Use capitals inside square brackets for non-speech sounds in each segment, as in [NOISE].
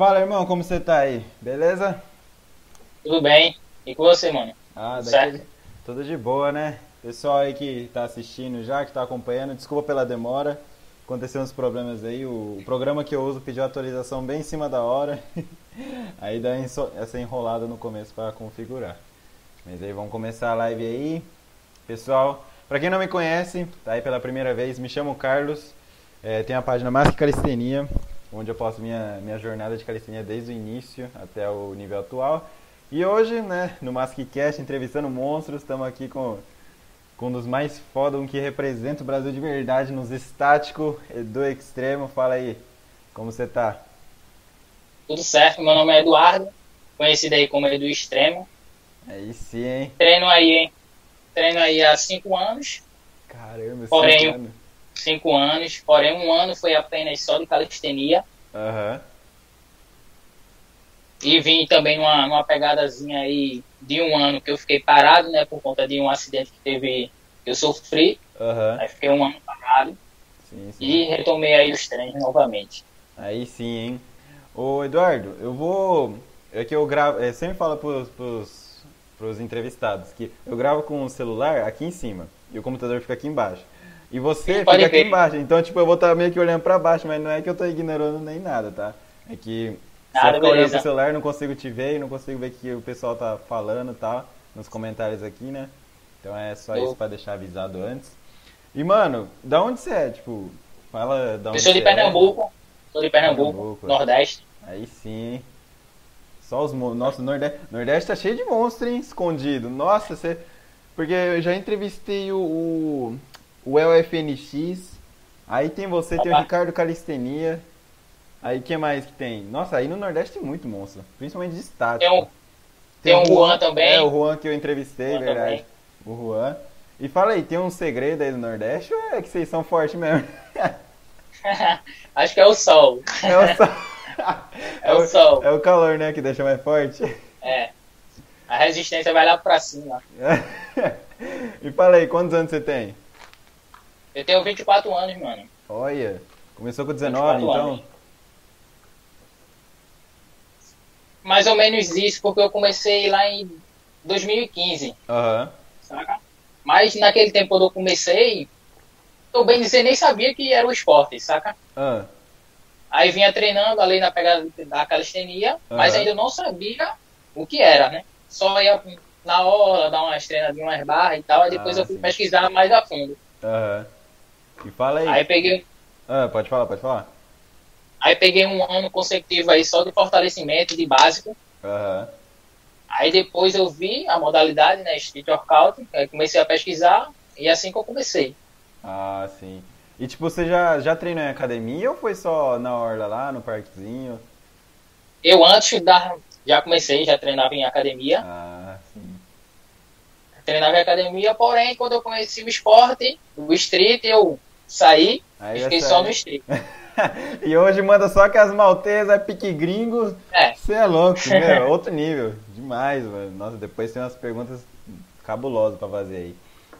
Fala, irmão, como você tá aí? Beleza? Tudo bem. E com você, mano? Ah, certo? Tudo de boa, né? Pessoal aí que tá assistindo já, que tá acompanhando, desculpa pela demora. Aconteceu uns problemas aí. O, o programa que eu uso pediu atualização bem em cima da hora. [LAUGHS] aí dá enso- essa enrolada no começo pra configurar. Mas aí vamos começar a live aí. Pessoal, pra quem não me conhece, tá aí pela primeira vez, me chamo Carlos. É, tenho a página Calistenia, onde eu posto minha, minha jornada de calistenia desde o início até o nível atual. E hoje, né, no Maskcast, entrevistando monstros, estamos aqui com, com um dos mais foda, um que representa o Brasil de verdade nos estáticos do extremo. Fala aí, como você tá? Tudo certo. Meu nome é Eduardo, conhecido aí como Edu Extremo. Aí sim, hein? Treino aí, hein? Treino aí há cinco anos. Caramba, Porém, anos. Cinco anos. Porém, um ano foi apenas só de calistenia. Aham. E vim também numa, numa pegadazinha aí de um ano que eu fiquei parado, né? Por conta de um acidente que teve, que eu sofri. Aham. Aí fiquei um ano parado. Sim, sim. E retomei aí os treinos novamente. Aí sim, hein? Ô Eduardo, eu vou. É que eu gravo. Eu sempre falo pros, pros, pros entrevistados que eu gravo com o celular aqui em cima e o computador fica aqui embaixo. E você Sim, fica aqui ver. embaixo. Então, tipo, eu vou estar meio que olhando pra baixo, mas não é que eu tô ignorando nem nada, tá? É que se Nada, eu ficar olhando pro celular, não consigo te ver e não consigo ver o que o pessoal tá falando e tal, nos comentários aqui, né? Então é só Eu- isso pra deixar avisado antes. E, mano, da onde você é? Tipo, fala da onde Eu sou de é. Pernambuco. Sou de Pernambuco, Pernambuco. Nordeste. Aí sim? Só os monstros. Nossa, o Nordeste, Nordeste tá cheio de monstro, hein? Escondido. Nossa, você. Porque eu já entrevistei o, o, o LFNX. Aí tem você, tem o. Ricardo Calistenia. Aí que mais que tem? Nossa, aí no Nordeste tem muito monstro. Principalmente de estático. Tem um, tem um Juan também. É, o Juan que eu entrevistei, Juan verdade. O Juan. E fala aí, tem um segredo aí do Nordeste ou é que vocês são fortes mesmo? [LAUGHS] Acho que é o sol. É o, sol. [LAUGHS] É o sol. É o calor, né, que deixa mais forte. É. A resistência vai lá pra cima. [LAUGHS] e fala aí, quantos anos você tem? Eu tenho 24 anos, mano. Olha, começou com 19, 24 então? anos. Mais ou menos isso, porque eu comecei lá em 2015, Aham. saca? Mas naquele tempo quando eu comecei, eu bem dizer, nem sabia que era o esporte, saca? Ah, Aí vinha treinando ali na pegada da calistenia, mas Aham. ainda não sabia o que era, né? Só ia na hora, dar umas treinadinhas, umas barras e tal, aí depois Ah, eu fui sim. pesquisar mais a fundo. Aham. E fala aí. Aí peguei, Ah, pode falar, pode falar. aí peguei um ano consecutivo aí só de fortalecimento, de básico. Aham. Aí depois eu vi a modalidade, né, Street Workout, aí comecei a pesquisar e é assim que eu comecei. Ah, sim. E tipo, você já, já treinou em academia ou foi só na orla lá, no parquezinho? Eu antes da, já comecei, já treinava em academia, Ah, sim. treinava em academia, porém quando eu conheci o esporte, o street, eu saí Aí e fiquei só no street. [LAUGHS] e hoje manda só que as maltesas, é pique gringo. É. Você é louco, [LAUGHS] meu, outro nível. Demais, mano. Nossa, depois tem umas perguntas cabulosas pra fazer aí.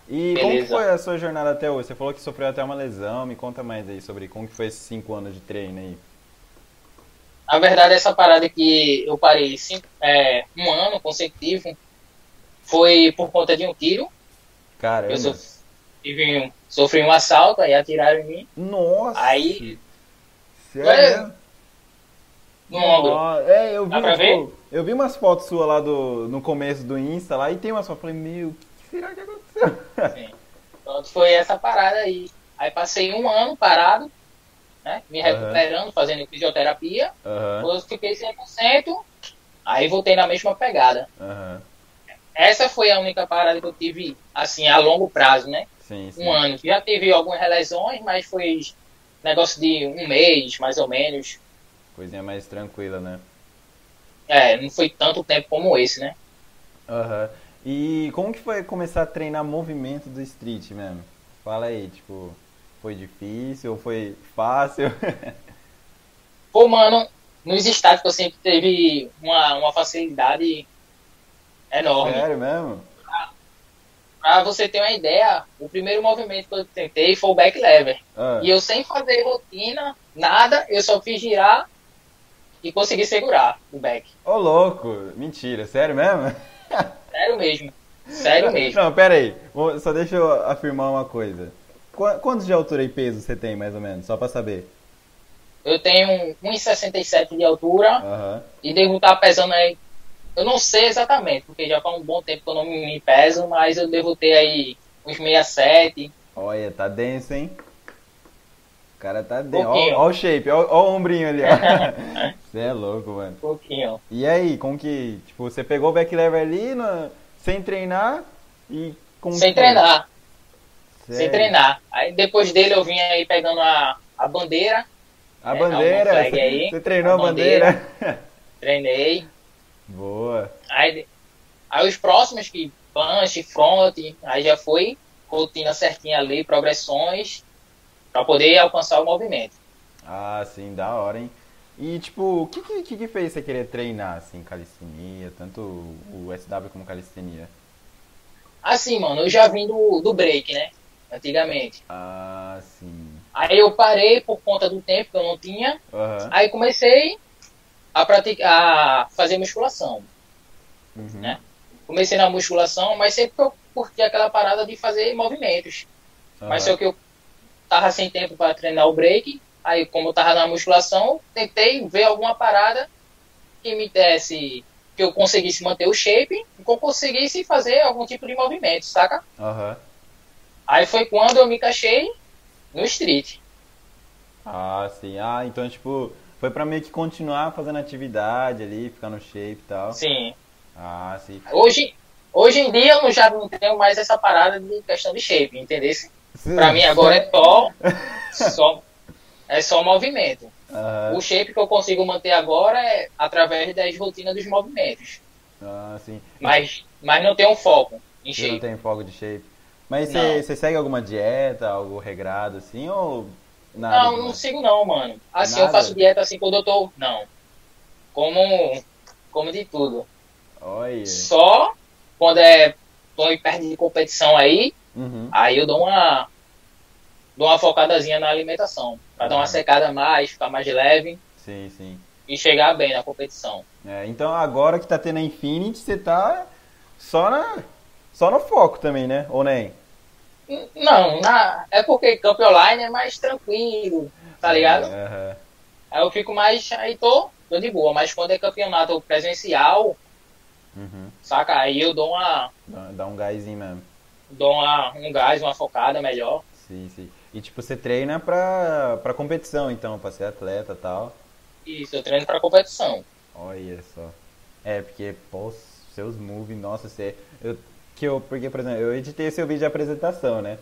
E como Beleza. foi a sua jornada até hoje? Você falou que sofreu até uma lesão, me conta mais aí sobre como que foi esses cinco anos de treino aí. Na verdade, essa parada que eu parei cinco, é, um ano consecutivo foi por conta de um tiro. Caramba. Eu sof- tive um- sofri um assalto, aí atiraram em mim, Nossa! Aí- Sério? É, mesmo? no ombro. É, eu vi, Dá pra tipo, eu vi umas fotos suas lá do, no começo do Insta lá e tem umas fotos. Falei, meu, o que será que aconteceu? [LAUGHS] Sim. Pronto, foi essa parada aí. Aí passei um ano parado, né, me recuperando, fazendo fisioterapia. Depois eu fiquei 100%, aí voltei na mesma pegada. aham. Essa foi a única parada que eu tive, assim, a longo prazo, né? Sim, sim. Um ano. Já tive algumas lesões, mas foi negócio de um mês, mais ou menos. Coisinha mais tranquila, né? É, não foi tanto tempo como esse, né? Aham. E como que foi começar a treinar movimento do street mesmo? Fala aí, tipo, foi difícil ou foi fácil? [LAUGHS] Pô, mano, nos estádios eu sempre teve uma, uma facilidade enorme. Sério mesmo? Pra você ter uma ideia, o primeiro movimento que eu tentei foi o back lever. Ah, E eu sem fazer rotina, nada, eu só fiz girar e consegui segurar o back. Ô, louco! Mentira, sério mesmo? [LAUGHS] Sério mesmo. Sério mesmo. Não, pera aí. Só deixa eu afirmar uma coisa. Qu- Quantos de altura e peso você tem, mais ou menos? Só pra saber. Eu tenho 1,67 de altura Aham. e devo estar pesando aí. Eu não sei exatamente, porque já faz um bom tempo que eu não me peso, mas eu devo ter aí uns 67. Olha, tá denso, hein? O cara tá denso. Ó, ó o shape, ó, ó o ombrinho ali, ó. [LAUGHS] Você é louco, mano. Um pouquinho. E aí, como que. Tipo, você pegou o back lever ali na- sem treinar e. Como Sem treinar, sem Sério? treinar. Aí depois dele eu vim aí pegando a, a bandeira, A É, bandeira, você, aí. você treinou a A bandeira? treinei. Boa. Aí, aí os próximos que punch, front, aí já foi rotina certinha ali, progressões, para poder alcançar o movimento. Ah, sim, da hora, hein? E, tipo, o que, que, que fez você querer treinar, assim, calistenia, tanto o SW como calistenia? Assim, mano, eu já vim do, do break, né? Antigamente. Ah, sim. Aí eu parei por conta do tempo que eu não tinha. Aham. Aí comecei a a fazer musculação, Uhum. né? Comecei na musculação, mas sempre eu curti aquela parada de fazer movimentos. Mas aham. só que eu tava sem tempo para treinar o break. Aí, como eu tava na musculação, tentei ver alguma parada que me desse. que eu conseguisse manter o shape e que eu conseguisse fazer algum tipo de movimento, saca? Aham. Aí foi quando eu me encaixei no street. Ah, sim. Ah, então, tipo, foi pra meio que continuar fazendo atividade ali, ficar no shape e tal. Sim. Ah, sim. Hoje, hoje em dia eu não- já não tenho mais essa parada de questão de shape, entendeu? Pra mim agora é só, [LAUGHS] só é só movimento. O shape que eu consigo manter agora é através das rotinas dos movimentos. Ah, sim. Mas, mas não tem um foco em Você não shape. tem foco de shape. Mas você segue alguma dieta, algo regrado assim, ou nada? Não, não demais? sigo não, mano. Assim, Nada? eu faço dieta assim quando eu tô. Não. Como. Como de tudo. Olha. Só quando é. tô em perto de competição aí, Uhum. aí eu dou uma. dou uma focadazinha na alimentação. Pra dar uma secada a mais, ficar mais leve Sim, sim. e chegar bem na competição. É, então agora que tá tendo a Infinity, você tá só na. Só no foco também, né? Ou nem? Não, na, é porque Camp Online é mais tranquilo, tá ligado? Aham. Aí eu fico mais. Aí tô, tô de boa. Mas quando é campeonato presencial, Uhum. saca? Aí eu dou uma. Dá, dá um gásinho mesmo. dou uma, um gás, uma focada melhor. Sim, sim. E tipo, você treina pra, pra competição, então, pra ser atleta e tal. Isso, eu treino pra competição. Olha só. É, porque, pô, seus moves, nossa, você. Eu, que eu, porque, por exemplo, eu editei seu vídeo de apresentação, né?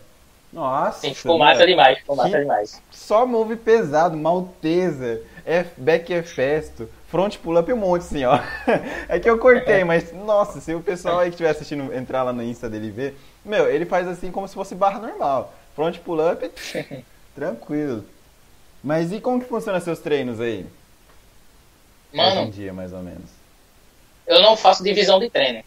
Nossa. Sim, ficou massa demais, ficou massa demais. Só move pesado, malteza, F, back é festo, front pull-up um monte assim, ó. [LAUGHS] É que eu cortei, mas, nossa, se o pessoal aí que estiver assistindo entrar lá no Insta dele ver, meu, ele faz assim como se fosse barra normal. Front pull-up, [LAUGHS] tranquilo. Mas e como que funciona seus treinos aí? Hoje em Mano, dia, mais ou menos. eu não faço divisão de treino,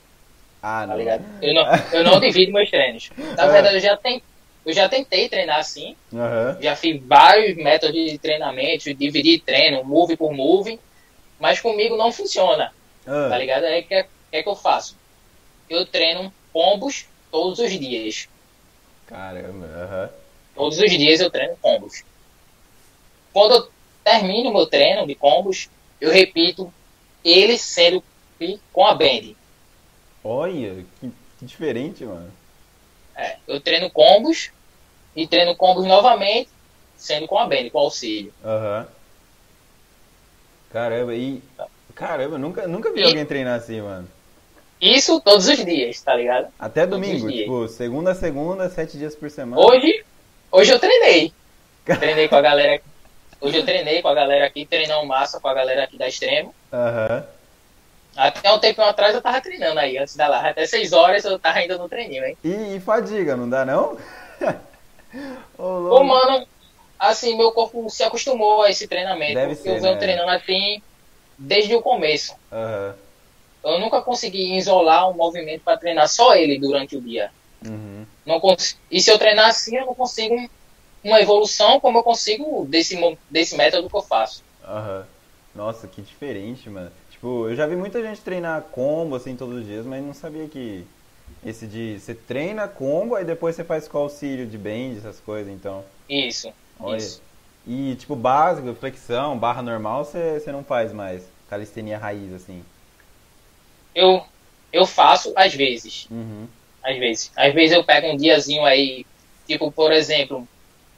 Ah, tá não. ligado? Eu não, [LAUGHS] eu não divido meus treinos. Na É. verdade, eu já, ten, eu já tentei treinar assim. Aham. Já fiz vários métodos de treinamento, dividir treino, move por move. Mas comigo não funciona. Ah, Tá ligado? Aí o que, é- que é que eu faço? Eu treino combos todos os dias. Caramba, aham. Todos os dias eu treino combos. Quando eu termino meu treino de combos, eu repito ele sendo com a band. Olha, que, que diferente, mano. É, eu treino combos e treino combos novamente, sendo com a band, com auxílio. Aham. Caramba, e. Caramba, nunca, nunca vi E- alguém treinar assim, mano. Isso todos os dias, tá ligado? Até domingo, tipo, segunda a segunda, sete dias por semana. Hoje, hoje eu treinei. Treinei com a galera. Hoje eu treinei com a galera aqui, treinando massa com a galera aqui da Extremo. Aham. Até um tempo atrás eu tava treinando aí, antes da live. Até 6 horas eu tava ainda no treininho, hein? E, e fadiga, não dá não? [LAUGHS] Louco. mano, assim, meu corpo se acostumou a esse treinamento. Deve ser, eu venho né? treinando assim desde o começo. Aham. Eu nunca consegui isolar um movimento para treinar só ele durante o dia. Uhum. Não cons... E se eu treinar assim, eu não consigo uma evolução como eu consigo desse, desse método que eu faço. Aham. Nossa, que diferente, mano. Tipo, eu já vi muita gente treinar combo assim todos os dias, mas não sabia que esse de você treina combo aí depois você faz com auxílio de bend, essas coisas, então. Isso. Olha. Isso. E tipo, básico, flexão, barra normal, você, você não faz mais. Calistenia raiz, assim. Eu, eu faço às vezes. Uhum. Às vezes. Às vezes eu pego um diazinho aí, tipo, por exemplo,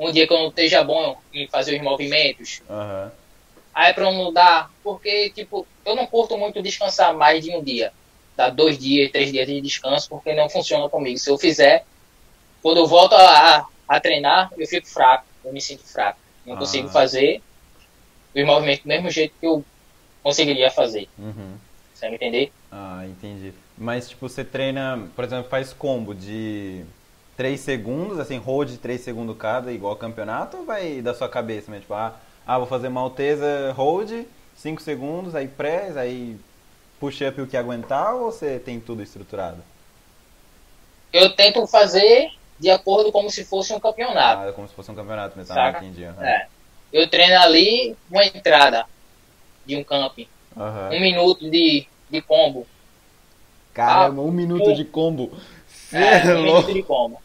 um dia que eu não esteja bom em fazer os movimentos. Aham. Aí pra eu não dar, porque, tipo, eu não curto muito descansar mais de um dia. Dar dois dias, três dias de descanso, porque não funciona comigo. Se eu fizer, quando eu volto a, a, treinar, eu fico fraco, eu me sinto fraco. Não Ah. consigo fazer os movimentos do mesmo jeito que eu conseguiria fazer. Uhum. Você entender? Ah, entendi. Mas, tipo, você treina, por exemplo, faz combo de 3 segundos, assim, hold de 3 segundos cada, igual campeonato, ou vai da sua cabeça mesmo? Tipo, ah, ah, vou fazer malteza hold, 5 segundos, aí press, aí push-up o que aguentar, ou você tem tudo estruturado? Eu tento fazer de acordo como se fosse um campeonato. Ah, como se fosse um campeonato mesmo, ah, entendi. aham. É. Eu treino ali uma entrada de um camping. Aham. Um minuto de, de combo. Caramba, um minuto de combo. Você É, é, um minuto louco, de combo.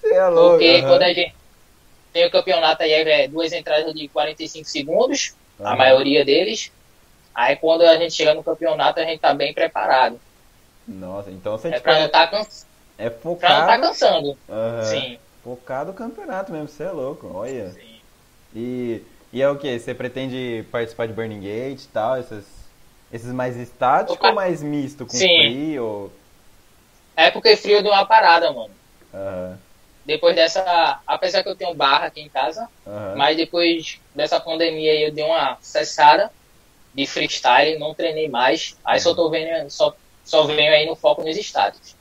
você é louco. Porque aham. quando a gente tem o campeonato aí, é duas entradas de 45 segundos, a Aham. maioria deles. Aí quando a gente chega no campeonato, a gente tá bem preparado. Nossa, então você É tipo, pra não tá, cansa... é pra não tá focado. cansando. Aham. Sim, Focado no campeonato mesmo, você é louco, olha. sim. E, e é o que? Você pretende participar de Burning Gate e tal? Esses, esses mais estáticos Opa. ou mais misto com Sim. free? Ou... É porque frio deu uma parada, mano. Aham, Depois dessa. Apesar que eu tenho barra aqui em casa, aham. mas depois dessa pandemia aí eu dei uma cessada de freestyle, não treinei mais. Aí só tô vendo, só, só venho aí no foco nos estáticos.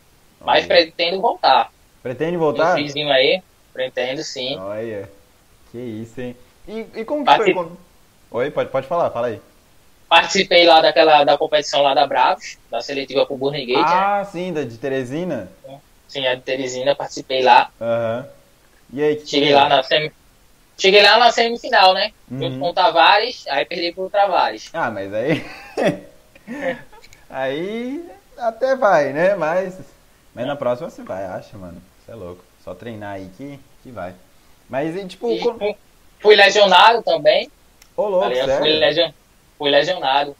Mas Olha. pretendo voltar. Pretende Um voltar? freezinho aí, pretendo sim. Olha, que isso, hein? E, e como que Parti- foi? Oi, pode, pode falar, fala aí. Participei lá daquela da competição lá da Bravos, da seletiva pro Burning Gate, né? Ah, sim, da de Teresina? Sim, a de Teresina, participei lá. Aham. E aí, Cheguei lá na semi... Cheguei lá na semifinal, né? Junto Uhum. com o Tavares, aí perdi pro Tavares. Ah, mas aí. [LAUGHS] aí até vai, né? Mas. Mas na próxima você vai, acha, mano. Você é louco. Só treinar aí que, que vai. Mas e tipo, E fu- fui lesionado também. ô louco, ligado? fui, sério? lesion... fui lesionado.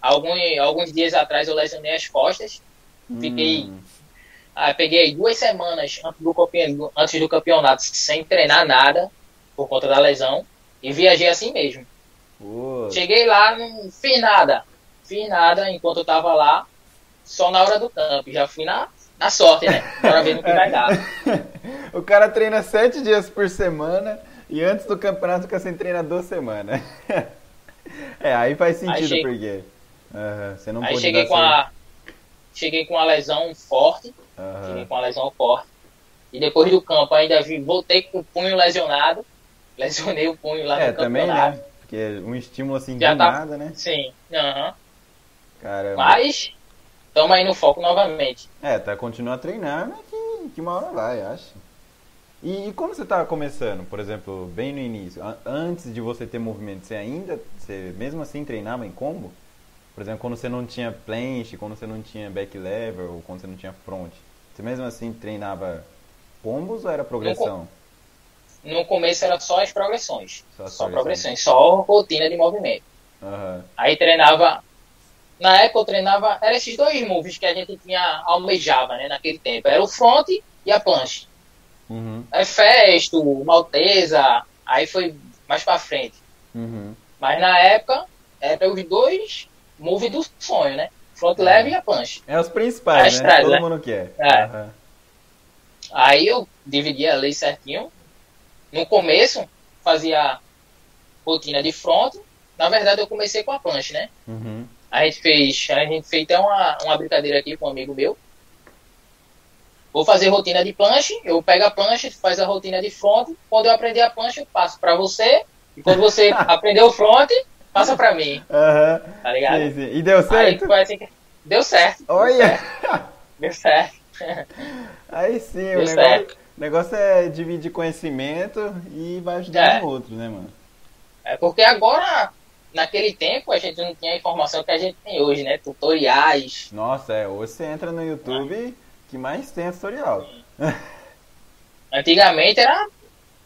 Alguns, alguns dias atrás eu lesionei as costas. Fiquei. Hum, Aí peguei duas semanas antes do, antes do campeonato sem treinar nada, por conta da lesão. E viajei assim mesmo. Cheguei lá, não fiz nada. Fiz nada enquanto eu tava lá, só na hora do campo. Já fui na, na sorte, né? Bora ver no que vai dar. [LAUGHS] o cara treina sete dias por semana e antes do campeonato fica sem treinar duas semanas. [LAUGHS] é, aí faz sentido che- porque. aham, você não Aí pode cheguei com a. Cheguei com a lesão forte. Aham. Cheguei com a lesão forte. E depois do campo ainda vi, voltei com o punho lesionado. [LAUGHS] Lesionei o punho lá É, no também, campeonato. né? Porque um estímulo assim Já do tá- nada, né? Sim, aham. Caramba. Mas estamos aí no foco novamente. É, tá, continua a treinar, né? Que, que uma hora vai, acho. E, e quando você tava começando, por exemplo, bem no início, an- antes de você ter movimento, você ainda, você mesmo assim treinava em combo? Por exemplo, quando você não tinha planche, quando você não tinha back lever, ou quando você não tinha front, você mesmo assim treinava combos ou era progressão? No começo era só as progressões. Só Só, as progressões. progressões, só rotina de movimento. Aham. Aí treinava. Na época eu treinava. Eram esses dois moves que a gente tinha almejava, né, naquele tempo. Era o front e a planche. Uhum. Aí Festo, Maltesa, aí foi mais pra frente. Uhum. Mas na época era os dois moves do sonho, né? Front leve e a planche. É os principais, As né? trás, Todo né? mundo quer. É. Aham. Aí eu dividia a lei certinho. No começo, fazia rotina de front. Na verdade, eu comecei com a planche, né? Uhum. A gente fez, a gente fez até uma, uma brincadeira aqui com um amigo meu. Vou fazer rotina de planche, eu pego a planche, faz a rotina de front. Quando eu aprender a planche, eu passo pra você. E quando você [LAUGHS] aprender o front, passa pra mim, Aham. tá ligado? Sim, sim. E deu Aí certo? foi assim. Deu certo. Olha! Deu certo. [LAUGHS] Aí sim, o Deu negócio, certo. o negócio é dividir conhecimento e vai ajudar É. o outro, né, mano? É porque agora, naquele tempo a gente não tinha a informação que a gente tem hoje, né? Tutoriais. Nossa, é, hoje você entra no YouTube que mais tem tutorial. [LAUGHS] Antigamente era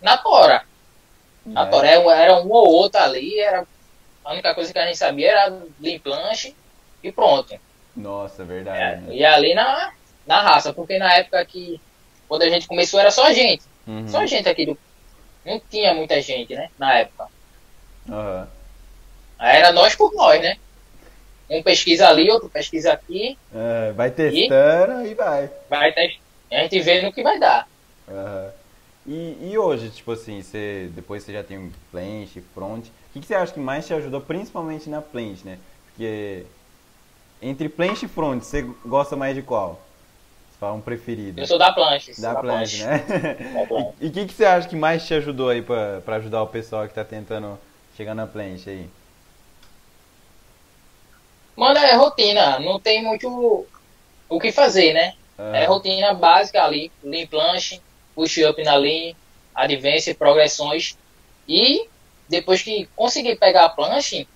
na tora. Na É. tora era um ou outro ali, era a única coisa que a gente sabia era limplanche e pronto. Nossa, É, verdade. né? e ali na, na raça, porque na época que quando a gente começou era só gente. Uhum. Só gente aqui do. Não tinha muita gente, né? Na época. Aham. Aí era nós por nós, né? Um pesquisa ali, outro pesquisa aqui, É, vai testando e vai. vai ter, a gente vê no que vai dar. Aham. E, e hoje, tipo assim, você, depois você já tem plant, front, o que, que você acha que mais te ajudou, principalmente na plant, né? Porque entre plant e front, você gosta mais de qual? Você fala um preferido. Eu sou da planche. sou Da plant, né? [LAUGHS] Da. E o que, que você acha que mais te ajudou aí pra, pra ajudar o pessoal que tá tentando chegar na plant aí? Mano, é rotina, não tem muito o que fazer, né? É rotina básica ali, lean planche, push up na lean, advance, progressões. E depois que conseguir pegar a planche,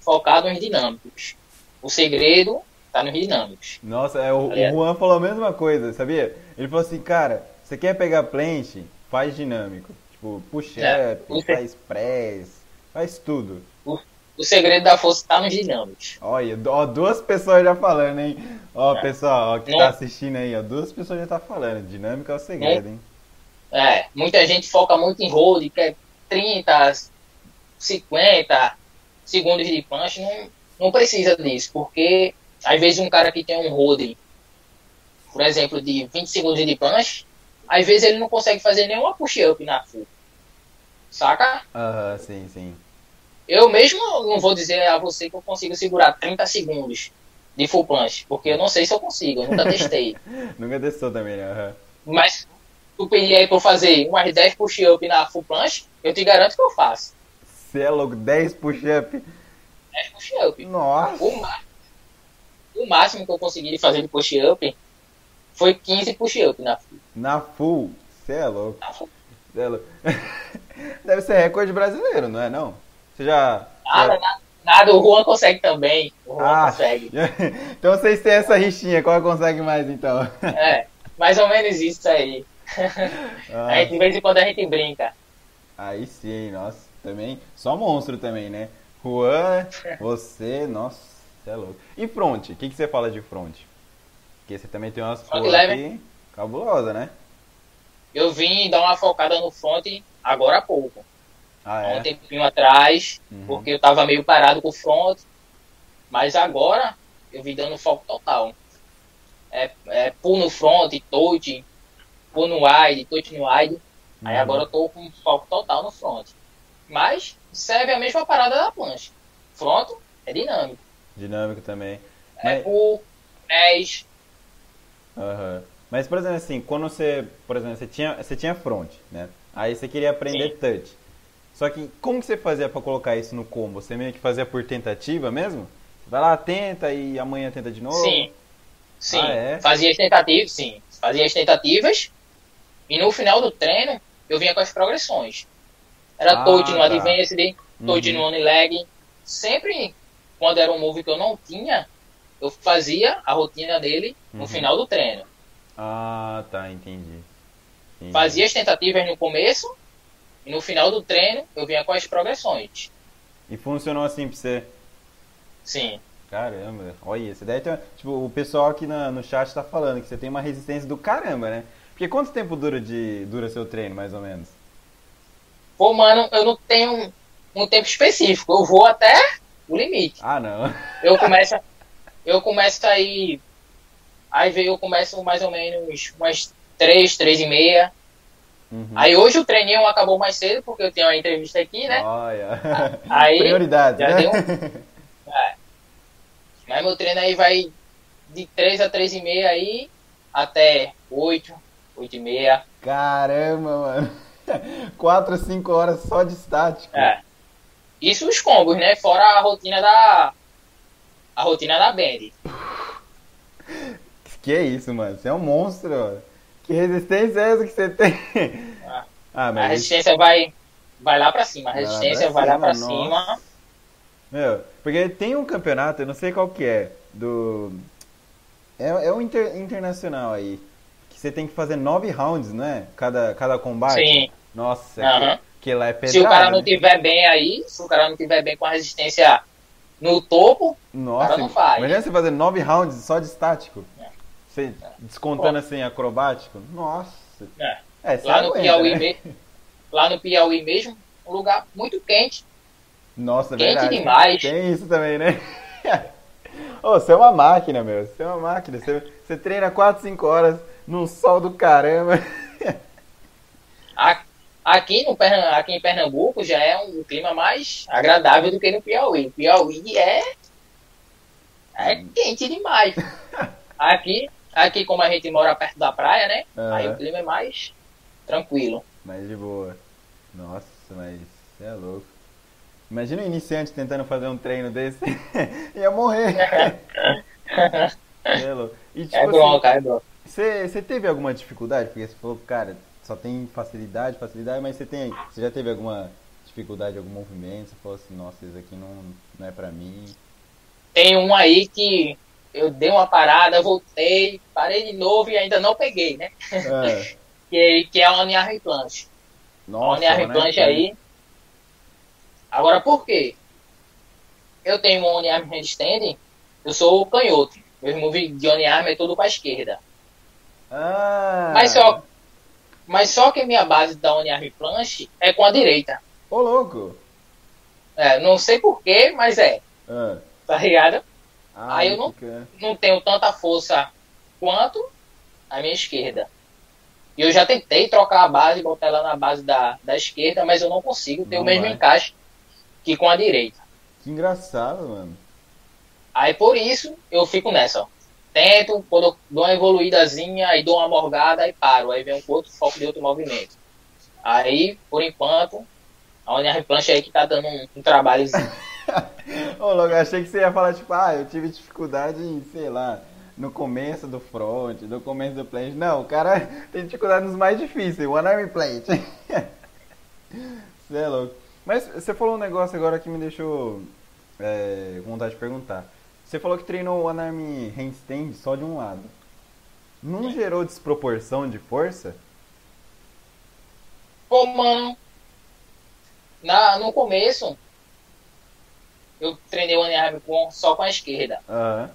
focar nos dinâmicos. O segredo tá nos dinâmicos. Nossa, é, o, o. Juan falou a mesma coisa, sabia? Ele falou assim, cara, você quer pegar plant? Faz dinâmico. Tipo, push É, up, faz press, faz tudo. O segredo da força tá nos dinâmicos. Olha, ó, duas pessoas já falando, hein? Ó, É. pessoal, ó, que Não. tá assistindo aí, ó, duas pessoas já tá falando. Dinâmica é o segredo, hein? É, muita gente foca muito em hold, quer 30, 50 segundos de punch, não, não precisa disso, porque às vezes um cara que tem um hold, por exemplo, de 20 segundos de punch, às vezes ele não consegue fazer nenhuma push-up na full. Saca? Aham, sim, sim. Eu mesmo não vou dizer a você que eu consigo segurar 30 segundos de full punch, porque eu não sei se eu consigo, eu nunca testei. [LAUGHS] Nunca testou também, né? Aham. Mas tu pedir aí pra eu fazer umas 10 push-up na full punch, eu te garanto que eu faço. Você é louco, 10 push-up? 10 push-up. Nossa! O, ma- o máximo que eu consegui fazer de push-up foi 15 push-up na full. Na full, você é louco. Na full. Cê é louco. [LAUGHS] Deve ser recorde brasileiro, não é não? Você já... Nada, já- nada, nada, o Juan consegue também. O Juan Ah, consegue. [LAUGHS] então vocês têm essa rixinha, qual consegue mais então? [LAUGHS] É, mais ou menos isso aí. Ah, Aí de vez em quando a gente brinca. aí sim, nossa, também, só monstro também, né? Juan, [LAUGHS] você, nossa, você é louco. E front, o que, que você fala de front? Porque você também tem umas Front lever. aqui cabulosa, né? Eu vim dar uma focada no front agora há pouco. Ah, Há um é? tempinho atrás, Uhum. porque eu tava meio parado com o front. Mas agora eu vim dando foco total. É, é pull no front, touch, pull no wide, touch no wide. Aí Uhum. agora eu tô com foco total no front. Mas serve a mesma parada da plancha. Front é dinâmico. Dinâmico também. É Mas- pull, press, Aham. Mas, por exemplo, assim, quando você, por exemplo, você tinha, você tinha front, né? Aí você queria aprender touch. Só que como que você fazia pra colocar isso no combo? Você meio que fazia por tentativa mesmo? Você vai lá, tenta e amanhã tenta de novo? Sim. Sim. Ah, é? Fazia as tentativas, sim. Fazia as tentativas. E no final do treino, eu vinha com as progressões. Era Ah, touch no tá. advanced, touch Uhum. no on-leg. Sempre, quando era um move que eu não tinha, eu fazia a rotina dele no Uhum. final do treino. Ah, tá, entendi. Entendi. Fazia as tentativas no começo, e no final do treino, eu vinha com as progressões. E funcionou assim pra você? Sim. Caramba, olha, você deve ter. Tipo, o pessoal aqui na- no chat tá falando que você tem uma resistência do caramba, né? Porque quanto tempo dura, de, dura seu treino, mais ou menos? Pô, mano, eu não tenho um, um tempo específico. Eu vou até o limite. Ah, não. Eu começo, eu começo aí, aí veio eu começo mais ou menos umas três, três e meia. Uhum. Aí hoje o treininho acabou mais cedo porque eu tenho uma entrevista aqui, né? Olha. [LAUGHS] Aí Prioridade, já né? deu [LAUGHS] Mas meu treino aí vai de três a três e meia aí até oito, oito e meia. Caramba, mano. 4 a 5 horas só de estático. É. Isso os combos, né? Fora a rotina da a rotina da band. [LAUGHS] Que é isso, mano? Você é um monstro. mano. Que resistência é essa que você tem? Ah. [LAUGHS] Ah, A mas. resistência vai vai lá pra cima, a Vai lá resistência pra vai lá pra cima, cima. Meu, porque tem um campeonato, eu não sei qual que é, do. É, é um inter- internacional aí. Que você tem que fazer nove rounds, não é? Cada, cada combate. Sim. Nossa, Aham. que, que lá é pedrada. Se o cara não tiver bem aí, se o cara não tiver bem com a resistência no topo, Nossa, cara não faz. imagina você fazer nove rounds só de estático. É. Você descontando assim acrobático. Nossa. É. É, lá no aguenta, Piauí né? mesmo, lá no Piauí mesmo, um lugar muito quente. Nossa, Quente verdade. demais. Tem isso também, né? [LAUGHS] Ô, você é uma máquina, meu. Você é uma máquina. Você, você treina 4, 5 horas num sol do caramba. [LAUGHS] A- Aqui, no, aqui em Pernambuco já é um clima mais agradável do que no Piauí. O Piauí é, é quente demais. [LAUGHS] Aqui, aqui, como a gente mora perto da praia, né? Aí Aham. o clima é mais tranquilo. Mas de boa. Nossa, mas você é louco. Imagina um iniciante tentando fazer um treino desse. [LAUGHS] Ia morrer. [LAUGHS] É louco. E tipo É assim, bronca, é. Você, você teve alguma dificuldade? Porque você falou, cara, só tem facilidade, facilidade, mas você tem. Você já teve alguma dificuldade, algum movimento? Você falou assim, nossa, isso aqui não, não é pra mim. Tem um aí que eu dei uma parada, voltei, parei de novo e ainda não peguei, né? Ah, [LAUGHS] Que, que é a Oniar Replanche. A nossa, Oniar né? Aí. Agora, por quê? Eu tenho um Oniar Handstand, eu sou canhoto. Meu move de Oniar é todo com a esquerda. Ah! Mas só, mas só que minha base da Oniar Replanche é com a direita. Ô, louco! É, não sei porquê, mas é. Ah, Tá ligado? ah, Aí eu não- fica- não tenho tanta força quanto a minha esquerda. E eu já tentei trocar a base, botar ela na base da, da esquerda, mas eu não consigo ter Não o mesmo vai. encaixe que com a direita. Que engraçado, mano. Aí por isso eu fico nessa, ó. Tento, quando eu dou uma evoluídazinha, aí dou uma morgada e paro. Aí vem um outro foco de outro movimento. Aí, por enquanto, a União Plancha aí que tá dando um, um trabalhozinho. [LAUGHS] Ô, logo, achei que você ia falar, tipo, ah, eu tive dificuldade em, sei lá, no começo do front, no começo do plant. Não, o cara [LAUGHS] tem dificuldade nos mais difíceis, one arm plant. [LAUGHS] Você é louco. Mas você falou um negócio agora que me deixou é, vontade de perguntar. Você falou que treinou one arm handstand só de um lado. Não gerou desproporção de força? Pô, mano, na, no começo, eu treinei o Uniarm com, só com a esquerda. Aham.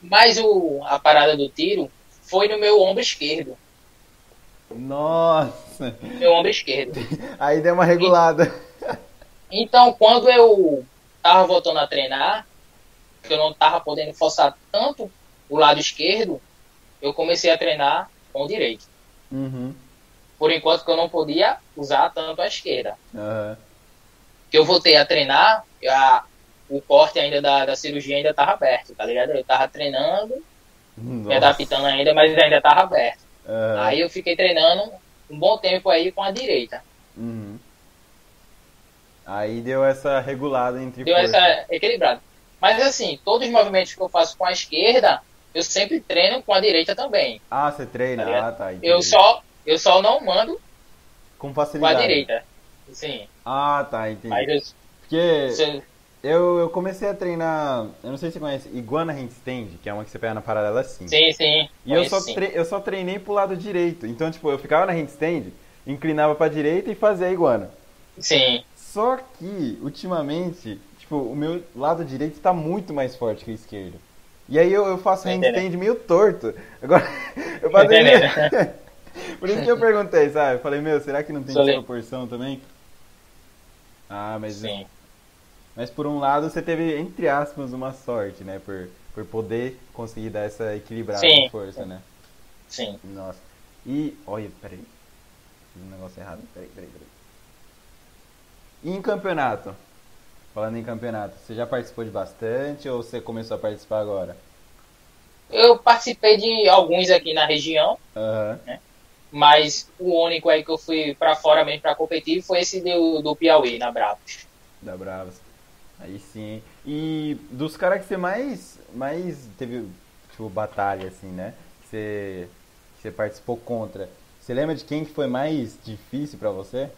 Mas o, a parada do tiro foi no meu ombro esquerdo. Nossa! Meu ombro esquerdo. Aí deu uma regulada. Então, quando eu tava voltando a treinar, eu não tava podendo forçar tanto o lado esquerdo, eu comecei a treinar com o direito. Uhum. Por enquanto que eu não podia usar tanto a esquerda. Aham. Que eu voltei a treinar, a, o corte ainda da, da cirurgia ainda tava aberto, tá ligado? Eu tava treinando, me Nossa. adaptando ainda, mas ainda tava aberto. Aham. Aí eu fiquei treinando um bom tempo aí com a direita. Uhum. Aí deu essa regulada entre Deu essa equilibrada. Mas assim, todos os movimentos que eu faço com a esquerda, eu sempre treino com a direita também. Ah, você treina? Tá ah, tá. entendi. Eu só, eu só não mando Com com facilidade. a direita. Sim. Ah, tá, entendi. Eu, Porque eu, eu comecei a treinar, eu não sei se você conhece, Iguana Handstand, que é uma que você pega na paralela assim. sim, sim. E eu só, sim. eu só treinei pro lado direito. Então, tipo, eu ficava na handstand, inclinava pra direita e fazia a iguana. Sim. Só que, ultimamente, tipo, o meu lado direito tá muito mais forte que o esquerdo. E aí eu, eu faço handstand meio torto. Agora, [LAUGHS] eu entendendo. [LAUGHS] Por isso que eu perguntei, sabe? Eu falei, meu, será que não tem desproporção também? Ah, mas, Sim. mas por um lado você teve, entre aspas, uma sorte, né? Por, por poder conseguir dar essa equilibrada Sim. de força, né? Sim. Nossa. E, olha, peraí. Fiz um negócio errado. Peraí, peraí, peraí. E em campeonato? Falando em campeonato, você já participou de bastante ou você começou a participar agora? Eu participei de alguns aqui na região, Aham. mas o único aí que eu fui pra fora mesmo pra competir foi esse do, do Piauí, na Bravos. Da Bravos. Aí sim. E dos caras que você mais, mais teve, tipo, batalha, assim, né? Que você, que você participou contra. Você lembra de quem que foi mais difícil pra você?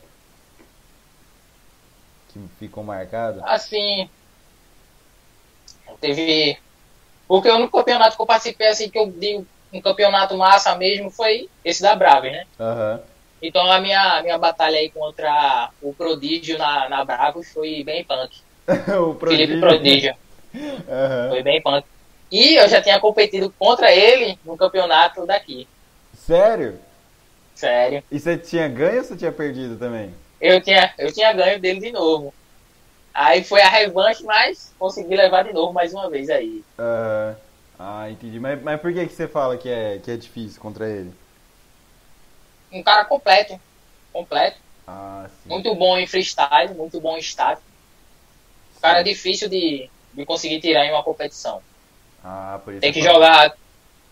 Que ficou marcado? Assim, Teve. Porque o único campeonato que eu participei, assim, que eu digo um campeonato massa mesmo, foi esse da Braves, né? Aham. Então a minha, minha batalha aí contra o Prodígio na, na Bravos foi bem punk. [LAUGHS] o Felipe Prodígio. Aham. Foi bem punk. E eu já tinha competido contra ele no campeonato daqui. Sério? Sério. E você tinha ganho ou você tinha perdido também? Eu tinha, eu tinha ganho dele de novo. Aí foi a revanche, mas consegui levar de novo mais uma vez aí. Aham. Ah, entendi. Mas, mas por que, que você fala que é, que é difícil contra ele? Um cara completo. Completo. Ah, sim. Muito bom em freestyle, muito bom em staff. Cara difícil de, de conseguir tirar em uma competição. Ah, por isso Tem que eu falo. jogar.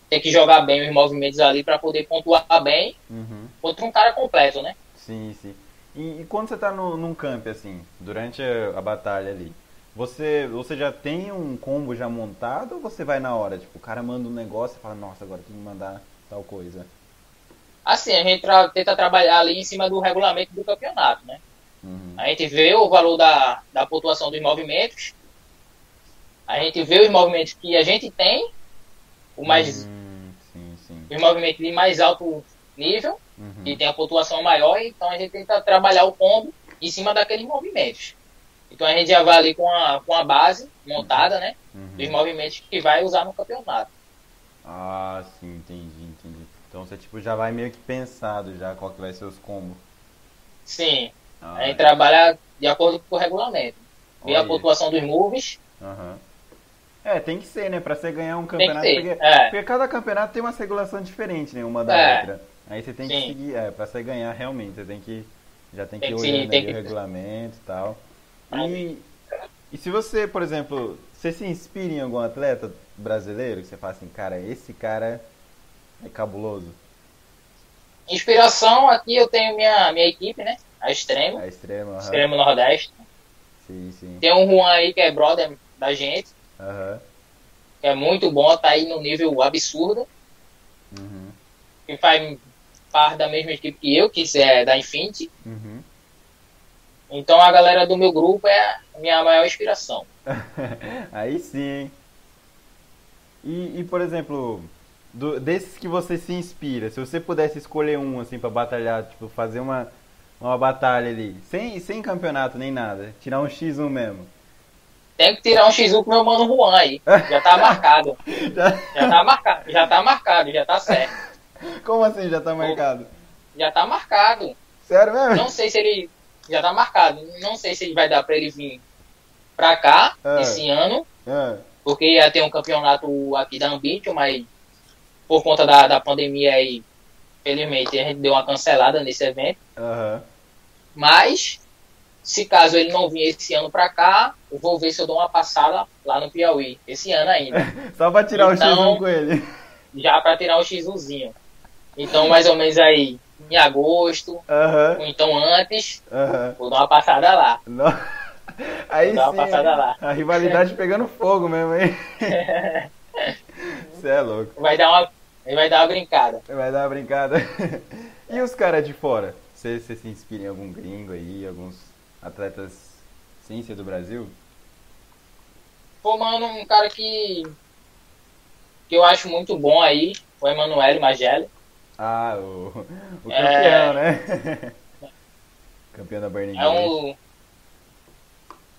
Tem que jogar bem os movimentos ali para poder pontuar bem Uhum. contra um cara completo, né? Sim, sim. E, e quando você tá no, num camp, assim, durante a, a batalha ali, você, você já tem um combo já montado ou você vai na hora? Tipo, o cara manda um negócio e fala, nossa, agora tem que mandar tal coisa. Assim, a gente tra- tenta trabalhar ali em cima do regulamento do campeonato, né? Uhum. A gente vê o valor da, da pontuação dos movimentos, a gente vê os movimentos que a gente tem, o mais, Hum, sim, sim. os movimentos de mais alto nível, Uhum. que tem a pontuação maior, então a gente tenta trabalhar o combo em cima daqueles movimentos. Então a gente já vai ali com a, com a base montada, né? Dos Uhum. movimentos que vai usar no campeonato. Ah, sim, entendi, entendi. Então você tipo já vai meio que pensado já qual que vai ser os combos. Sim, Ah, a gente trabalha de acordo com o regulamento. Vê a pontuação dos moves, Aham. É, tem que ser, né? Pra você ganhar um campeonato. Porque, É, porque cada campeonato tem uma regulação diferente, né? Uma da É. outra. Aí você tem que Sim. seguir, é, pra você ganhar realmente, você tem que. Já tem que Tem ir que seguir, olhando tem que- o regulamento e tal. E, e se você, por exemplo, você se inspira em algum atleta brasileiro que você fala assim, cara, esse cara é cabuloso. inspiração aqui eu tenho minha, minha equipe, né? A Extremo, É extremo, aham. Extremo Nordeste. Sim, sim. Tem um Juan aí que é brother da gente, Aham. que é muito bom, tá aí no nível absurdo, Uhum. que faz parte da mesma equipe que eu, que é da Infinity. Uhum. Então a galera do meu grupo é a minha maior inspiração. [LAUGHS] Aí sim, hein? E, e por exemplo, do- desses que você se inspira, se você pudesse escolher um assim pra batalhar, tipo, fazer uma, uma batalha ali, sem, sem campeonato nem nada, tirar um X1 mesmo. Tem que tirar um X1 com meu mano Juan aí. Já tá [LAUGHS] marcado. [LAUGHS] Já tá marcado, já tá marcado, já tá certo. [LAUGHS] Como assim já tá marcado? Já tá marcado. Sério mesmo? Não sei se ele. Já tá marcado. Não sei se ele vai dar pra ele vir pra cá Ah. esse ano. Ah, Porque ia ter um campeonato aqui da Ambition, mas por conta da, da pandemia aí, felizmente, a gente deu uma cancelada nesse evento. Aham. Mas, se caso ele não vir esse ano pra cá, eu vou ver se eu dou uma passada lá no Piauí, esse ano ainda. [LAUGHS] Só pra tirar Então- o X1 com ele. já pra tirar o X1zinho. Então, mais ou menos aí, em agosto, Aham. ou então antes, Aham. vou dar uma passada lá. No- [LAUGHS] Aí Vou dar uma sim, passada lá. a rivalidade pegando fogo mesmo, hein? [LAUGHS] Você é louco. Vai dar uma, ele vai dar uma brincada. Vai dar uma brincada. E os caras de fora? Você, você se inspira em algum gringo aí, alguns atletas ser do Brasil? Pô, mano, um cara que, que eu acho muito bom aí, o Emanuele Mageli. Ah, o, o campeão, É. né? [LAUGHS] campeão da Burning É um,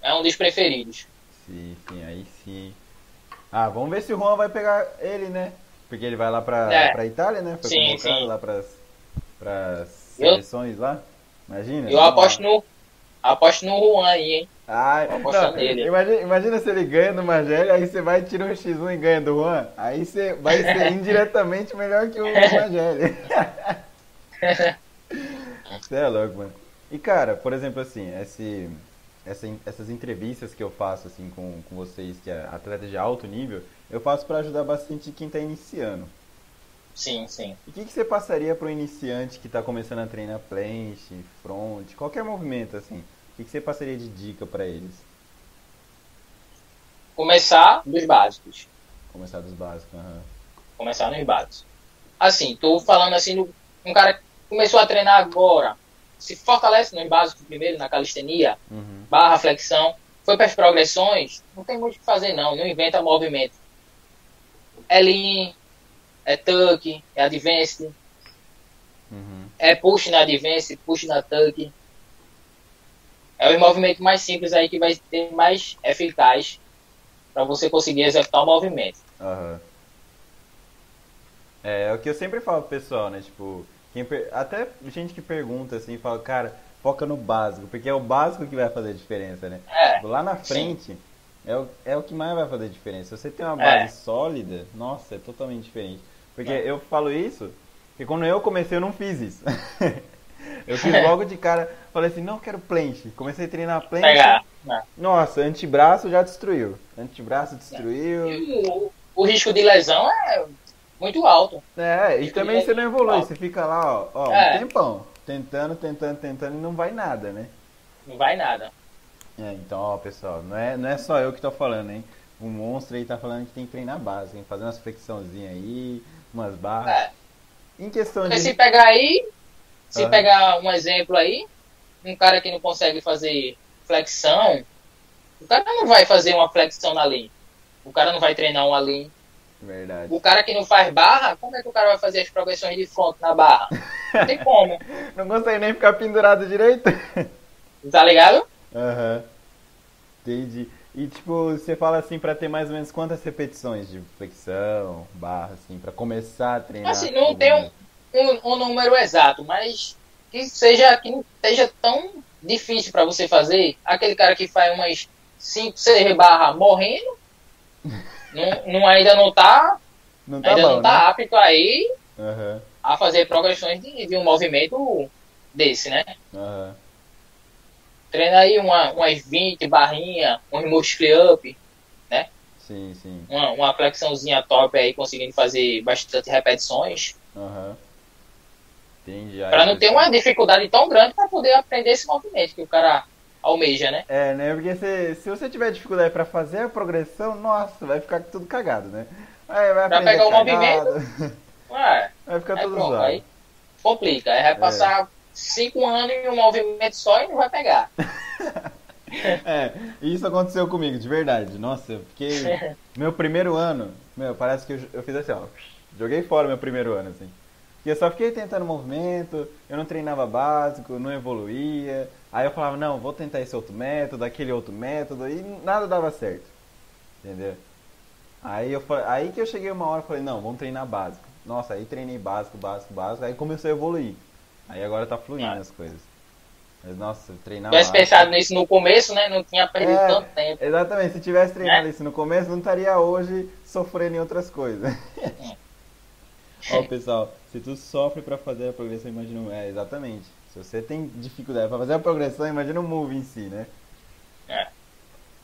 é um dos preferidos. Sim, sim, aí sim. Ah, vamos ver se o Juan vai pegar ele, né? Porque ele vai lá pra, É. pra Itália, né? Foi Sim, convocado sim. lá pras, pras Eu- seleções lá. Imagina. Eu aposto no, aposto no Juan aí, hein? Apostar não, nele. Imagina, imagina se ele ganha do Magélio, aí você vai tirar um X1 e ganha do Juan. Aí você vai ser [LAUGHS] indiretamente melhor que o [LAUGHS] Magélio. [LAUGHS] Você é louco, mano. E cara, por exemplo assim, esse, essa, essas entrevistas que eu faço assim com, com vocês, que é atleta de alto nível, eu faço pra ajudar bastante quem tá iniciando. Sim, sim. E o que, que você passaria para um iniciante que está começando a treinar planche, front, qualquer movimento assim? O que, você passaria de dica para eles? Começar dos básicos. Começar dos básicos. aham. Começar nos básicos. Assim, tô falando assim, do, um cara que começou a treinar agora, se fortalece nos básicos primeiro, na calistenia, Uhum. barra flexão, foi para as progressões, não tem muito o que fazer não, não inventa movimento. É lean, é tuck, é advanced, Uhum. é push na advanced, push na tuck. É o movimento mais simples aí que vai ter mais eficaz para você conseguir executar o movimento. Aham. É, é o que eu sempre falo pro pessoal, né? Tipo, per- até gente que pergunta assim, fala, cara, foca no básico, porque é o básico que vai fazer a diferença, né? É, Tipo, Lá na frente é o, é o que mais vai fazer diferença. Se você tem uma É. base sólida, nossa, é totalmente diferente. Porque É. eu falo isso, porque quando eu comecei eu não fiz isso. [LAUGHS] eu fiz logo de cara, falei assim, não quero planche. Comecei a treinar planche. pegar. né? Nossa, antebraço já destruiu. Antebraço destruiu. O, o risco de lesão é muito alto. É, e também é você não evolui, alto. você fica lá, ó, ó É. um tempão, tentando, tentando, tentando e não vai nada, né? Não vai nada. É, então, ó, pessoal, não é, não é só eu que tô falando, hein? O monstro aí tá falando que tem que treinar básico, hein? Fazer umas flexãozinhas aí, umas barras. É. Em questão Porque se de. pegar aí, se Aham. pegar um exemplo aí, um cara que não consegue fazer flexão, o cara não vai fazer uma flexão na linha. O cara não vai treinar uma linha. Verdade. O cara que não faz barra, como é que o cara vai fazer as progressões de front na barra? Não tem como. [LAUGHS] Não consegue nem ficar pendurado direito? [LAUGHS] Tá ligado? Aham. Entendi. E tipo, você fala assim pra ter mais ou menos quantas repetições de flexão, barra, assim, pra começar a treinar? Assim, não tem um, um, um número exato, mas que seja que não seja tão difícil para você fazer. Aquele cara que faz umas 5, 6 barras morrendo, [LAUGHS] não, não- ainda não tá, Não tá ainda bom, não né? tá apto aí Aham, a fazer progressões de, de um movimento desse, né? aham. Treina aí uma, umas 20 barrinhas, um muscle up, Sim, sim. uma, uma flexãozinha top aí, conseguindo fazer bastante repetições, Aham. Entendi. Para não ter uma dificuldade tão grande para poder aprender esse movimento que o cara almeja, né? É, né? Porque se, se você tiver dificuldade pra fazer a progressão, nossa, vai ficar tudo cagado, né? Aí vai Pra pegar o cagado, [LAUGHS] Ué, vai ficar aí tudo pronto, zoado. aí complica. Aí vai passar cinco anos em um movimento só e não vai pegar. [LAUGHS] É, isso aconteceu comigo, de verdade. Nossa, eu fiquei. [LAUGHS] Meu primeiro ano, meu, parece que eu, eu fiz assim, ó. Joguei fora meu primeiro ano, assim. E eu só fiquei tentando movimento, eu não treinava básico, não evoluía. Aí eu falava, não, vou tentar esse outro método, aquele outro método, e nada dava certo. Entendeu? Aí, eu, fa- aí que eu cheguei uma hora e falei, não, vamos treinar básico. Nossa, aí treinei básico, básico, básico, aí comecei a evoluir. Aí agora tá fluindo Ah. as coisas. Mas nossa, treinar tivesse básico. pensado nisso no começo, né? Não tinha perdido É, tanto tempo. Exatamente, se tivesse treinado Né? isso no começo, não estaria hoje sofrendo em outras coisas. [LAUGHS] Ó, pessoal, se tu sofre pra fazer a progressão, imagina. o- É, exatamente. Se você tem dificuldade pra fazer a progressão, imagina o move em si, né? É.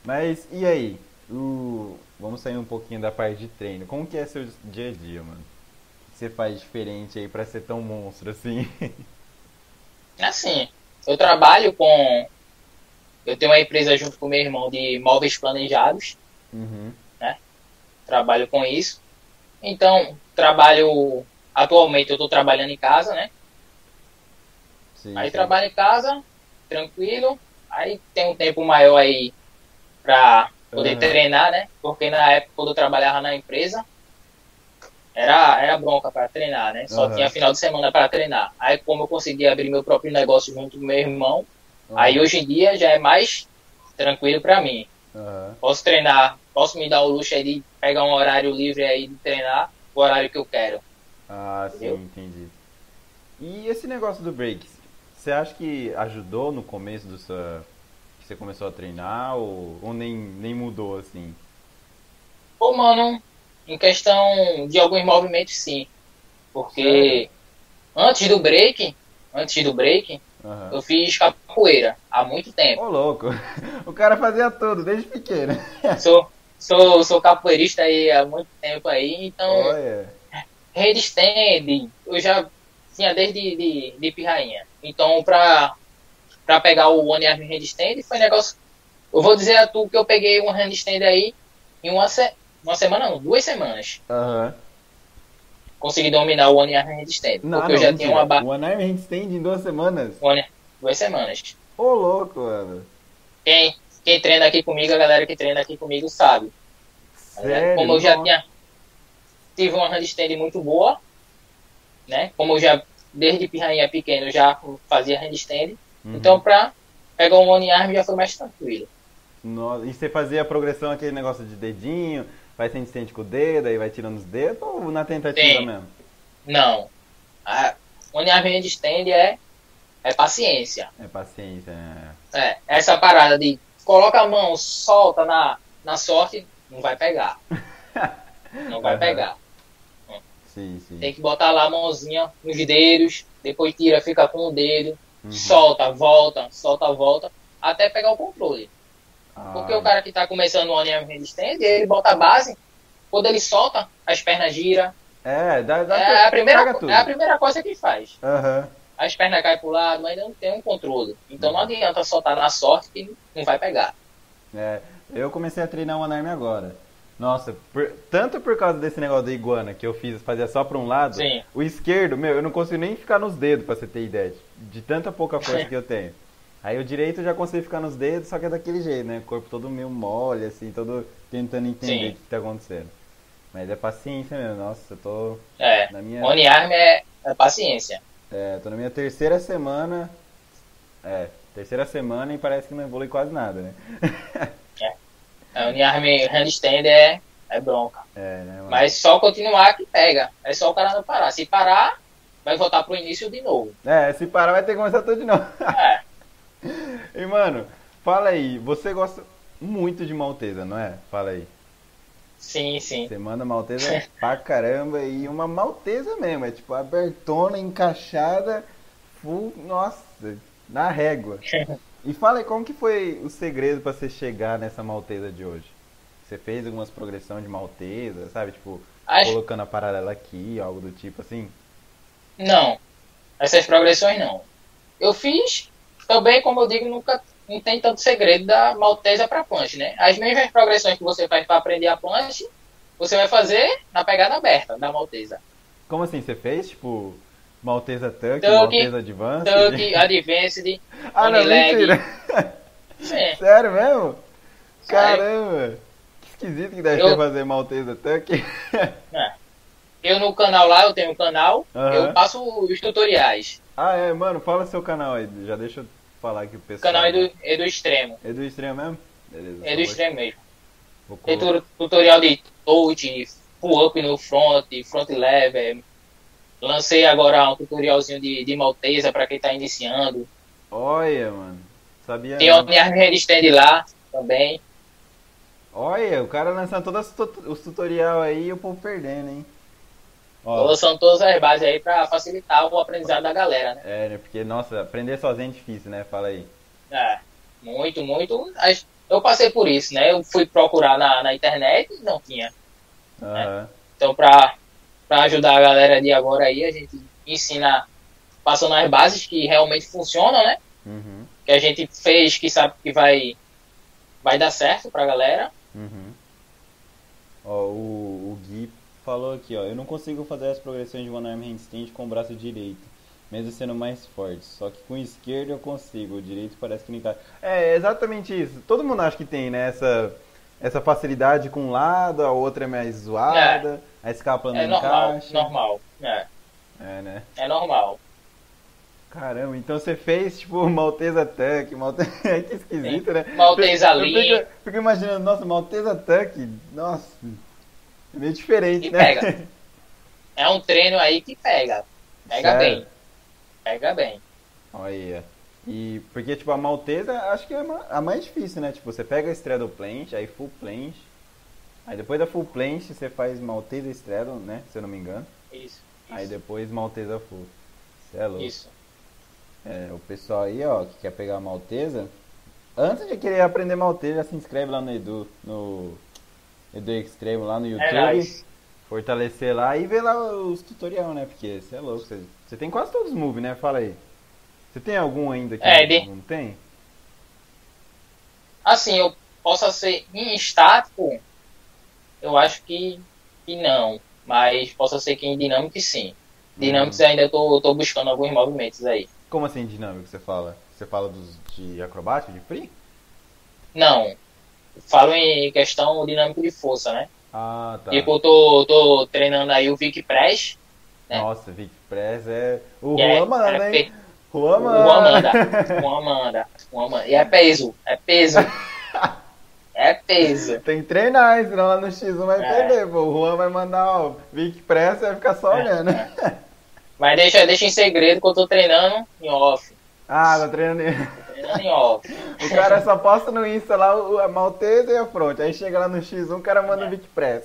Mas e aí? O... Vamos sair um pouquinho da parte de treino. Como que é seu dia a dia, mano? O que você faz diferente aí pra ser tão monstro assim? [LAUGHS] Assim, eu trabalho com. Eu tenho uma empresa junto com meu irmão de móveis planejados. Uhum. Trabalho com isso. Então, trabalho. Atualmente eu estou trabalhando em casa, né? Sim, Aí sim. trabalho em casa, tranquilo. Aí tem um tempo maior aí pra poder Aham. treinar, né? Porque na época quando eu trabalhava na empresa, era, era bronca para treinar, né? Só Aham. tinha final de semana para treinar. Aí como eu consegui abrir meu próprio negócio junto com meu irmão, aí hoje em dia já é mais tranquilo para mim. Posso treinar, posso me dar o luxo aí de pegar um horário livre aí de treinar o horário que eu quero. Ah, sim, Entendeu? entendi. E esse negócio do break, você acha que ajudou no começo do sua... que você começou a treinar ou, ou nem, nem mudou assim? Pô, mano, em questão de alguns movimentos, sim. Porque antes do break, antes do break, Aham. eu fiz capoeira há muito tempo. Ô, louco, [LAUGHS] o cara fazia tudo desde pequeno. Sou, sou, sou capoeirista aí há muito tempo aí, então Olha, handstand eu já tinha desde de, de pirrainha. Então pra, pra pegar o one arm handstand foi negócio. Eu vou dizer a tu que eu peguei um handstand aí em uma, se, uma semana, não, duas semanas. aham. Consegui dominar o one arm handstand. Não, porque não, eu já mentira. tinha uma barra. O One Arm Handstand em duas semanas? One, duas semanas. Ô, louco, mano. Quem, quem treina aqui comigo, a galera que treina aqui comigo sabe. Sério? Como eu já tinha tive uma handstand muito boa, né? Como eu já desde pirrainha pequeno já fazia handstand, Uhum. então pra pegar um one arm já foi mais tranquilo. Nossa, E você fazia a progressão, aquele negócio de dedinho, vai sem com o dedo, aí vai tirando os dedos, ou na tentativa mesmo? Não. A one arm handstand é é paciência. É paciência, né? É, essa parada de coloca a mão, solta na, na sorte, não vai pegar. [LAUGHS] Não vai Aham. pegar. Sim, sim. Tem que botar lá a mãozinha nos dedos, depois tira, fica com o dedo, Uhum. solta, volta, solta, volta, até pegar o controle. Porque Ah, o cara que tá começando o arm handstand, ele bota a base, quando ele solta, as pernas giram. É, dá, dá É a, primeira, é a primeira coisa que faz. Aham. As pernas caem pro lado, mas não tem um controle. Então não adianta soltar na sorte que não vai pegar. É, eu comecei a treinar o One Arm agora. Nossa, por- tanto por causa desse negócio da iguana que eu fiz, fazia só pra um lado, Sim. o esquerdo, meu, eu não consigo nem ficar nos dedos, pra você ter ideia, de, de tanta pouca força que eu tenho. [LAUGHS] Aí o direito eu já consigo ficar nos dedos, só que é daquele jeito, né? O corpo todo meio mole, assim, todo tentando entender Sim. o que tá acontecendo. Mas é paciência mesmo, nossa, eu tô É. na minha, One arm é, é paciência. é, tô na minha terceira semana, é, terceira semana e parece que não evolui quase nada, né? [LAUGHS] A one arm handstand é, é bronca. É, né? Mas só continuar que pega. É só o cara não parar. Se parar, vai voltar pro início de novo. É, se parar vai ter que começar tudo de novo. É. [LAUGHS] E mano, fala aí, você gosta muito de Maltesa, não é? Fala aí. Sim, sim. Você manda Maltesa [LAUGHS] pra caramba e uma Maltesa mesmo, é tipo abertona, encaixada, full, nossa, na régua. [LAUGHS] E fala aí, como que foi o segredo pra você chegar nessa Maltesa de hoje? Você fez algumas progressões de Maltesa, sabe? Tipo, Acho, colocando a paralela aqui, algo do tipo assim? não. Essas progressões não. Eu fiz também, como eu digo, nunca não tem tanto segredo da maltesa para punch, né? As mesmas progressões que você faz para aprender a punch, você vai fazer na pegada aberta da maltesa. Como assim, você fez, tipo, Maltesa Tuck, Maltesa Advanced? Tuck, [LAUGHS] Advanced, Ah, não, é, [LAUGHS] Sério mesmo? Caramba! Que esquisito que deve Eu- ser fazer Maltesa Tuck. [LAUGHS] eu no canal lá, eu tenho um canal, eu passo os tutoriais. ah, é, mano, fala seu canal aí. Já deixa eu falar aqui o O pessoal. canal é do, é do extremo. É do extremo mesmo? Beleza. É do extremo mesmo. Tem tutorial de touch, pull up no front, front lever. Lancei agora um tutorialzinho de, de maltesa para quem está iniciando. Olha, mano. Sabia Tem o minha handstand lá também. Olha, o cara lançando todos os tut- os tutorial aí e o povo perdendo, hein? Ó, lançando todas as bases aí para facilitar o aprendizado da galera, né? é, né? Porque, nossa, aprender sozinho é difícil, né? Fala aí. É, muito, muito. Eu passei por isso, né? Eu fui procurar na, na internet e não tinha. Aham. Então, para ajudar a galera de agora aí, a gente ensina passando as bases que realmente funcionam, né? Uhum. Que a gente fez, que sabe que vai, vai dar certo pra galera. Uhum. Ó, o, o Gui falou aqui, ó. Eu não consigo fazer as progressões de One Arm Handstand com o braço direito, mesmo sendo mais forte. Só que com o esquerdo eu consigo, o direito parece que não encaixa. É, exatamente isso. Todo mundo acha que tem, né? Essa, essa facilidade com um lado, a outra é mais zoada, a escápula não É normal, encaixa. normal. É, É, né? é normal. Caramba, então você fez tipo Maltesa Tuck, Maltesa... [LAUGHS] que esquisito, né? Maltesa Eu Lean. fico, fico imaginando, nossa, Maltesa Tuck, nossa, é meio diferente, E né? pega. [LAUGHS] É um treino aí que pega. Pega Sério? bem. Pega bem. Olha, e porque tipo a Maltesa acho que é a mais difícil, né? Tipo, você pega a Straddle Planche, aí Full Planche, aí depois da Full Planche você faz Maltesa Straddle, né? Se eu não me engano, Isso. aí Isso. depois Maltesa Full. Você é louco. isso. É, o pessoal aí, ó, que quer pegar a Maltesa, antes de querer aprender Maltesa, já se inscreve lá no Edu, no Edu Extremo, lá no YouTube, É fortalecer lá e ver lá os tutorial, né? Porque você é louco, você, tem quase todos os moves, né? Fala aí. Você tem algum ainda que É, não, de- não tem? Assim, eu possa ser em estático, eu acho que, que não. Mas possa ser que em dinâmico sim. Dinâmicos ainda eu tô, tô buscando alguns movimentos aí. Como assim dinâmico você fala? Você fala dos de acrobático, de free? Não. Falo em questão dinâmica de força, né? Ah, tá. Tipo, eu tô, tô treinando aí o Vic Press. né? Nossa, Vic Press é. O que é- Juan manda, é hein? Juan O manda. Juan manda. Juan Juan manda. E é peso. É peso. [LAUGHS] É peso. Tem que treinar? Senão lá no X1 vai É. perder, pô. O Juan vai mandar, ó, Vic Press e vai ficar só olhando. Mas deixa, deixa em segredo que eu tô treinando em off. Ah, tá treinando. Treinando em off. [LAUGHS] O cara só posta no Insta lá o- a Maltesa e a fronte. Aí chega lá no X1, o cara manda o Vic Press.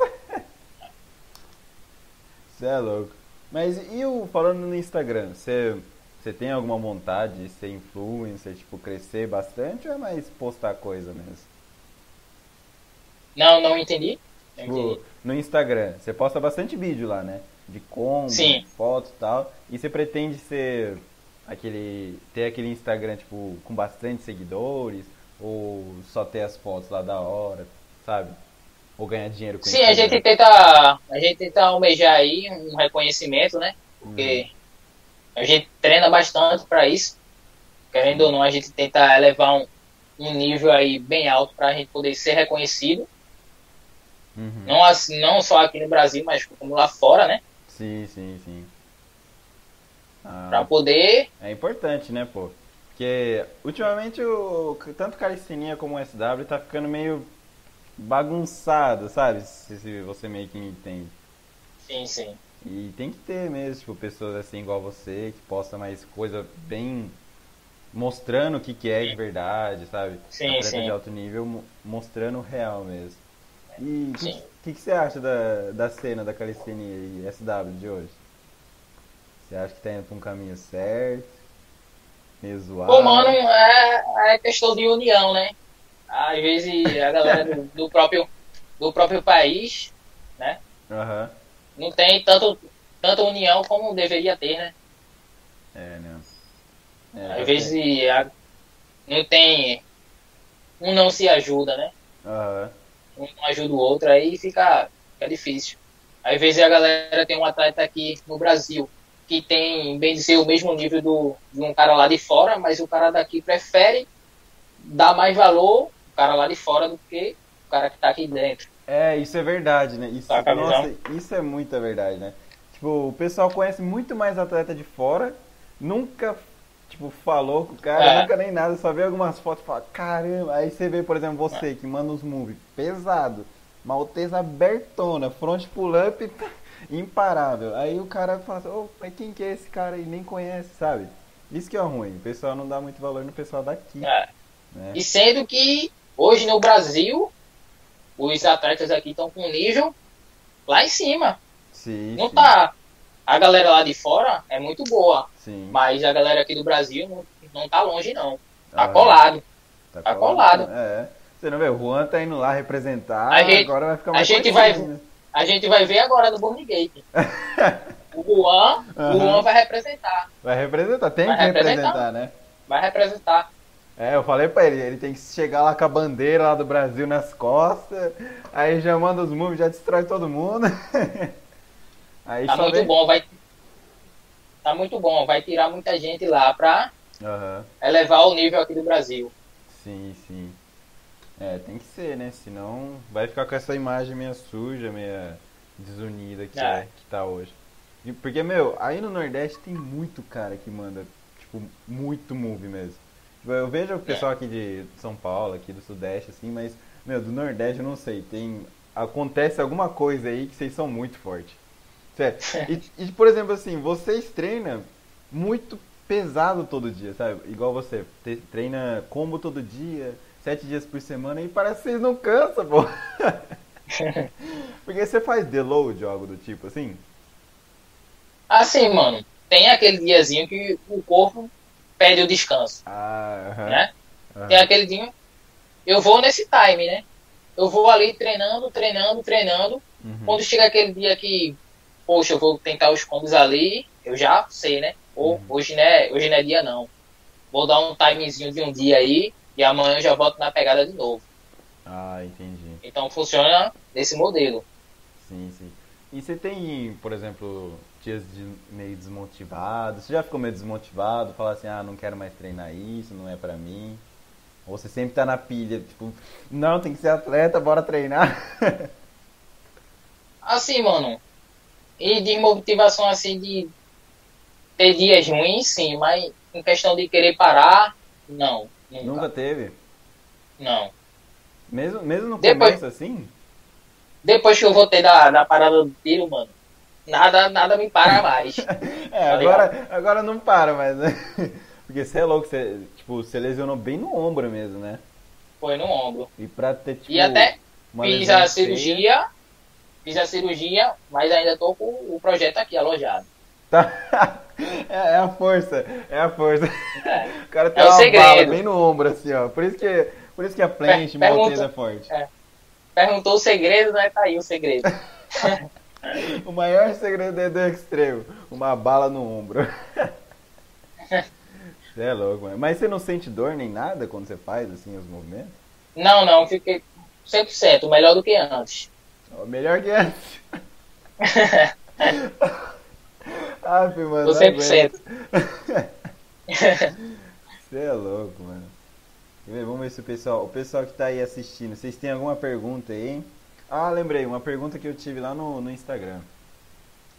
Você [LAUGHS] é louco. Mas e o falando no Instagram, você você tem alguma vontade de ser influencer, tipo, crescer bastante ou é mais postar coisa mesmo? Não, não entendi. Não Tipo, entendi. no Instagram, você posta bastante vídeo lá, né? De combo, fotos e tal. E você pretende ser aquele. ter aquele Instagram, tipo, com bastante seguidores? Ou só ter as fotos lá da hora, sabe? Ou ganhar dinheiro com Sim, a gente tenta. A gente tenta almejar aí um reconhecimento, né? Porque a gente treina bastante para isso. Querendo ou não, a gente tenta elevar um, um nível aí bem alto para a gente poder ser reconhecido. Uhum. Não, assim, não só aqui no Brasil, mas como lá fora, né? Sim, sim, sim. Ah, Para poder. É importante, né, pô? Porque ultimamente o tanto calistenia como o SW tá ficando meio bagunçado, sabe? Se, se você meio que me entende. Sim, sim. E tem que ter mesmo, tipo, pessoas assim igual você, que posta mais coisa bem mostrando o que, que é de verdade, sabe? Sim, Atleta sim. de alto nível mo- mostrando o real mesmo. E o que, que, que você acha da, da cena da calistenia e SW de hoje? Você acha que tá indo pra um caminho certo? Meio zoado? Pô, mano, é, é questão de união, né? Às vezes a galera do, [LAUGHS] do próprio, do próprio país, né? Aham. Não tem tanto, tanta união como deveria ter, né? É, né? É, Às vezes a- não tem. Um não se ajuda, né? Aham. Um não ajuda o outro, aí fica, fica difícil. Às vezes a galera tem um atleta aqui no Brasil que tem, bem dizer, o mesmo nível do, de um cara lá de fora, mas o cara daqui prefere dar mais valor o cara lá de fora do que o cara que tá aqui dentro. É, isso é verdade, né? Isso, Tá nossa, isso é muita verdade, né? Tipo, o pessoal conhece muito mais atleta de fora, nunca, tipo, falou com o cara, É. nunca nem nada, só vê algumas fotos e fala, caramba, aí você vê, por exemplo, você que manda uns moves pesado, maltesa abertona, front pull-up [LAUGHS] imparável. Aí o cara fala assim, ô, mas quem que é esse cara aí? Nem conhece, sabe? Isso que é ruim, o pessoal não dá muito valor no pessoal daqui, É. né? E sendo que hoje no Brasil, os atletas aqui estão com nível lá em cima. Sim, Não sim, tá. A galera lá de fora é muito boa, sim. mas a galera aqui do Brasil não, não tá longe, não. Tá Aham. colado. Tá, Tá colado. colado. É. Você não vê, o Juan tá indo lá representar, A gente- agora vai ficar a mais gente conhecido vai- ainda. A gente vai ver agora no Burning [LAUGHS] o Juan, o Aham. Juan vai representar. Vai representar, tem Vai que representar, representar. né? Vai representar. É, eu falei pra ele, ele tem que chegar lá com a bandeira lá do Brasil nas costas, aí já manda os moves, já destrói todo mundo. [LAUGHS] aí Tá muito vem... bom, vai. Tá muito bom, vai tirar muita gente lá pra Aham, elevar o nível aqui do Brasil. sim, sim. É, tem que ser, né? Senão vai ficar com essa imagem meio suja, meio desunida que, É. é, que tá hoje. Porque, meu, aí no Nordeste tem muito cara que manda, tipo, muito move mesmo. Tipo, Eu vejo o pessoal aqui de São Paulo, aqui do Sudeste, assim, mas, meu, do Nordeste eu não sei. Tem. Acontece alguma coisa aí que vocês são muito fortes. Sério. E, e, por exemplo, assim, vocês treinam muito pesado todo dia, sabe? Igual você, treina combo todo dia, sete dias por semana e parece que vocês não cansam, pô. [LAUGHS] Porque você faz deload ou algo do tipo, assim? Assim, mano, tem aquele diazinho que o corpo pede o descanso, Ah, aham. né? aham. Tem aquele dia. Eu vou nesse time, né? Eu vou ali treinando, treinando, treinando. Uhum. Quando chega aquele dia que, poxa, eu vou tentar os combos ali, eu já sei, né? Ou Uhum. hoje, né, hoje não é dia não. Vou dar um timezinho de um dia aí e amanhã eu já volto na pegada de novo. Ah, entendi. Então funciona desse modelo. Sim, sim. E você tem, por exemplo, dias de meio desmotivado? Você já ficou meio desmotivado? Falar assim, ah, não quero mais treinar isso, não é pra mim? Ou você sempre tá na pilha, tipo, não, tem que ser atleta, bora treinar. [LAUGHS] Assim, mano. E de motivação assim de ter dias ruins, sim, mas em questão de querer parar, não. Nunca, Nunca teve? não. Mesmo, mesmo no Depois- começo, assim? Depois que eu voltei da, da parada do tiro, mano, nada, nada me para mais. [LAUGHS] É, agora, agora não para mais, né? [LAUGHS] Porque você é louco, você, tipo, você lesionou bem no ombro mesmo, né? Foi no ombro. E pra ter, tipo, E até uma fiz a cirurgia, fiz a cirurgia, mas ainda tô com o projeto aqui alojado. Tá. [LAUGHS] É, é a força, é a força. É. O cara tem É uma segredo. bala bem no ombro, assim, ó. Por isso que, por isso que a planche Per- maltesa é forte. É. Perguntou o segredo, né? Tá aí o segredo. [LAUGHS] O maior segredo é do extremo, uma bala no ombro. [LAUGHS] Você é louco, mano. Mas você não sente dor nem nada quando você faz, assim, os movimentos? Não, não, fiquei 100%, melhor do que antes. Ó, Melhor que antes. [LAUGHS] ah, filho, mano. Tô não 100%. aguento. Você é louco, mano. Vamos ver se o pessoal, o pessoal que tá aí assistindo, vocês têm alguma pergunta aí, hein? Ah, lembrei, uma pergunta que eu tive lá no, no Instagram.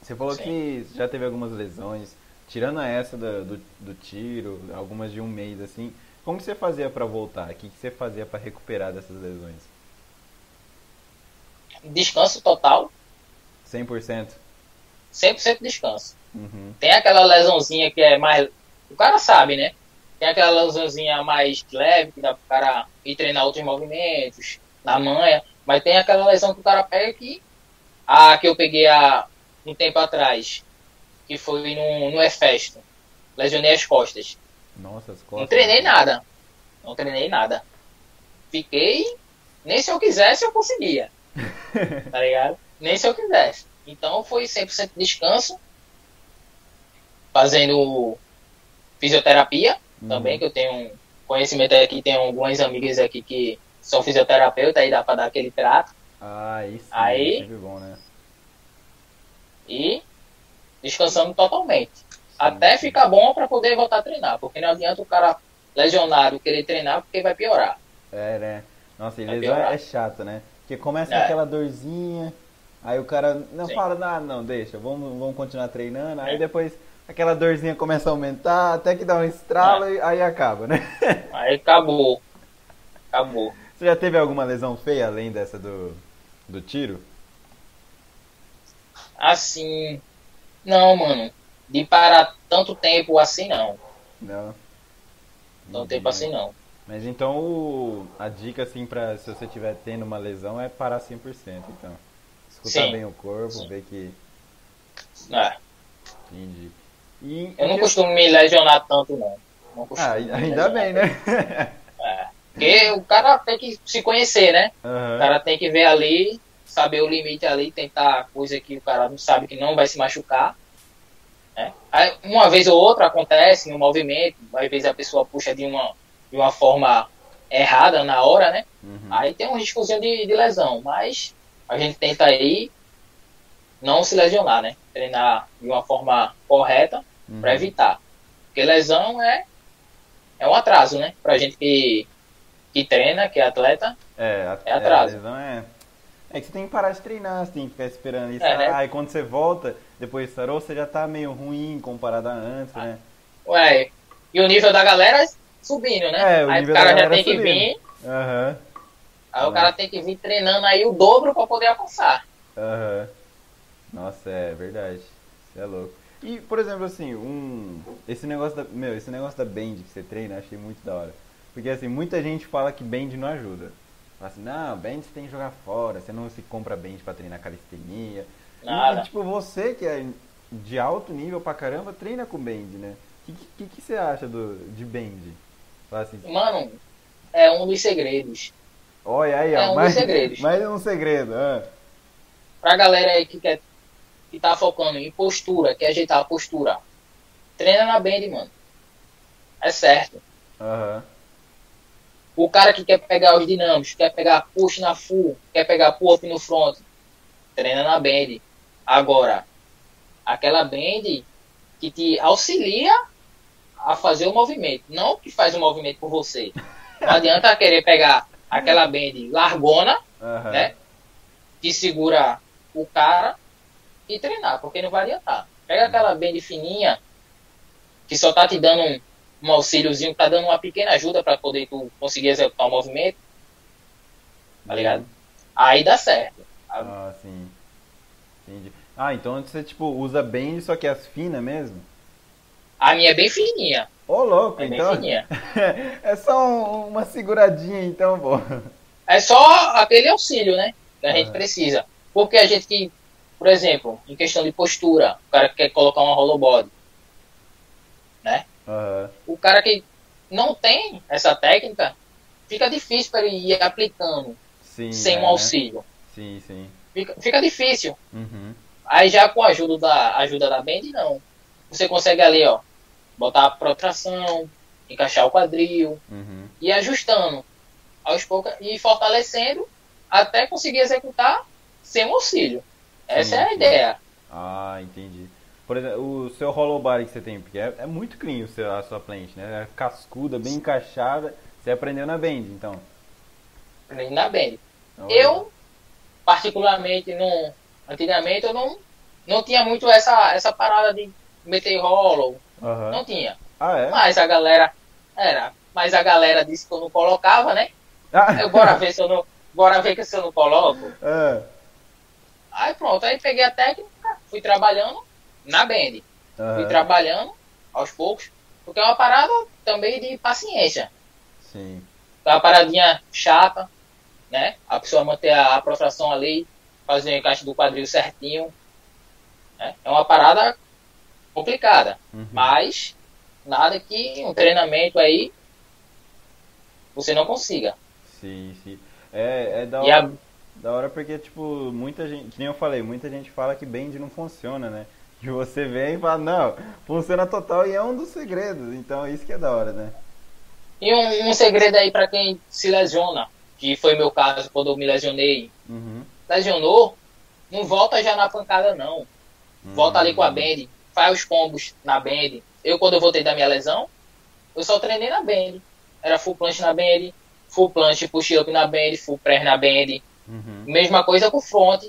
Você falou Sim. que já teve algumas lesões, tirando essa do, do, do tiro, algumas de um mês assim. Como que você fazia pra voltar? O que, que você fazia pra recuperar dessas lesões? Descanso total, 100%? 100% descanso. Uhum. Tem aquela lesãozinha que é mais. O cara sabe, né? Tem aquela lesãozinha mais leve, que dá pro cara ir treinar outros movimentos, na manha. Mas tem aquela lesão que o cara pega que. A que eu peguei há um tempo atrás, que foi no, no Efesto. Lesionei as costas. Nossa, as costas. Não treinei nada. Não treinei nada. Fiquei. Nem se eu quisesse eu conseguia. [LAUGHS] Tá ligado? Nem se eu quisesse. Então foi 100% descanso. Fazendo fisioterapia Uhum. também, que eu tenho conhecimento aqui. Tem algumas amigas aqui que são fisioterapeutas, aí dá pra dar aquele trato. Ah, isso. Aí- É bom, né? E descansando totalmente. Até ficar bom pra poder voltar a treinar. Porque não adianta o cara lesionado querer treinar porque vai piorar. É, né? Nossa, e lesão é chato, né? Porque começa É. aquela dorzinha, aí o cara não Sim. fala nada, não, deixa, vamos, vamos continuar treinando, aí É. depois aquela dorzinha começa a aumentar, até que dá um estralo É. e aí acaba, né? [LAUGHS] Aí acabou. Acabou. Você já teve alguma lesão feia além dessa do, do tiro? Assim. Não, mano. De parar tanto tempo assim, não. Não. Tanto Entendi. tempo assim, não. Mas então o- a dica assim pra se você tiver tendo uma lesão é parar 100%, então. Escutar Sim. bem o corpo, Sim. ver que É. entendi. E, Eu não e- costumo me lesionar tanto, não. Não Ah, ainda bem, né? Porque o cara tem que se conhecer, né? O Aham. cara tem que ver ali, saber o limite ali, tentar coisa que o cara não sabe que não vai se machucar. né? Aí, uma vez ou outra acontece no movimento, às vezes a pessoa puxa de uma, de uma forma errada na hora, né? Uhum. Aí tem um riscozinho de, de lesão, mas a gente tenta aí não se lesionar, né? Treinar de uma forma correta Uhum. para evitar. Porque lesão é, é um atraso, né? Pra gente que, que treina, que é atleta. É, a, É atraso. a lesão é. É que você tem que parar de treinar, você tem que ficar esperando isso. É, né? Aí quando você volta, depois sarou, você já tá meio ruim comparado a antes, né? Ué, e o nível da galera subindo, né? É, o aí o cara já tem que subindo. vir, Aham, aí o cara tem que vir treinando aí o dobro para poder alcançar. aham. Nossa, é verdade. Você é louco. E, por exemplo, assim, um. Esse negócio da. Meu, esse negócio da band que você treina, achei muito da hora. Porque assim, muita gente fala que band não ajuda. Fala assim, não, band você tem que jogar fora, você não se compra band pra treinar calistenia. E, Nada. tipo, você que é de alto nível pra caramba, treina com band, né? O que, que, que você acha do, de band? Assim, Mano, é um dos segredos. olha aí, É ó, um dos mais, segredos. mais um segredo. ah. Pra galera aí que quer que tá focando em postura, quer ajeitar a postura, treina na band, mano. É certo. Aham. O cara que quer pegar os dinâmicos, quer pegar push na full, quer pegar pull-up no front, treina na band. Agora, aquela band que te auxilia a fazer o movimento, não que faz o movimento por você. Não adianta querer pegar aquela band largona, Aham. né? Que segura o cara e treinar, porque não vai adiantar. Pega aquela band fininha, que só tá te dando um, um auxíliozinho, tá dando uma pequena ajuda para poder tu conseguir executar o movimento, tá ligado? Aí dá certo. Ah, sim. Entendi. Ah, então você, tipo, usa band, só que as finas mesmo? A minha é bem fininha, Ô, louco, é bem então. fininha. [LAUGHS] é só um- uma seguradinha, então, pô. É só aquele auxílio, né? Que a gente Ah. precisa. Porque a gente que, por exemplo, em questão de postura, o cara que quer colocar uma holobody, né? Aham. O cara que não tem essa técnica, fica difícil para ele ir aplicando Sim. sem é, um né? auxílio. Sim, sim. Fica, fica difícil. Uhum. Aí já com a ajuda da ajuda da band, não. Você consegue ali, ó, botar a protração, encaixar o quadril, Uhum. e ajustando aos poucos e fortalecendo até conseguir executar sem auxílio. Essa Sim, é a sim. ideia. Ah, entendi. Por exemplo, o seu hollow body que você tem, porque é, é muito clean seu, a sua plant, né? É cascuda, bem encaixada. Você aprendeu na bend, então. Na band. Olha. Eu, particularmente, não, antigamente eu não, não tinha muito essa, essa parada de meter hollow. Aham. Não tinha. Ah, é? Mas a galera. Era. Mas a galera disse que eu não colocava, né? Ah, Eu, bora ver se eu não. Bora ver que se eu não coloco. ah, Aí pronto, aí peguei a técnica, fui trabalhando na band. Fui aham. trabalhando aos poucos, porque é uma parada também de paciência. Sim. É uma paradinha chata, né? A pessoa manter a, a protração ali, fazer o encaixe do quadril certinho. né? É uma parada complicada, Uhum. mas nada que um treinamento aí você não consiga. Sim, sim. É, é da E a- hora, da hora porque, tipo, muita gente, que nem eu falei, muita gente fala que bend não funciona, né? Que você vem e fala, não, funciona total e é um dos segredos. Então, isso que é da hora, né? E um, um segredo aí para quem se lesiona, que foi meu caso quando eu me lesionei. Uhum. Lesionou, não volta já na pancada não. Volta ali com a Uhum. Faz os combos na band. Eu, quando eu voltei da minha lesão, eu só treinei na band. Era full planche na band, full planche push-up na band, full press na band. Uhum. Mesma coisa com front,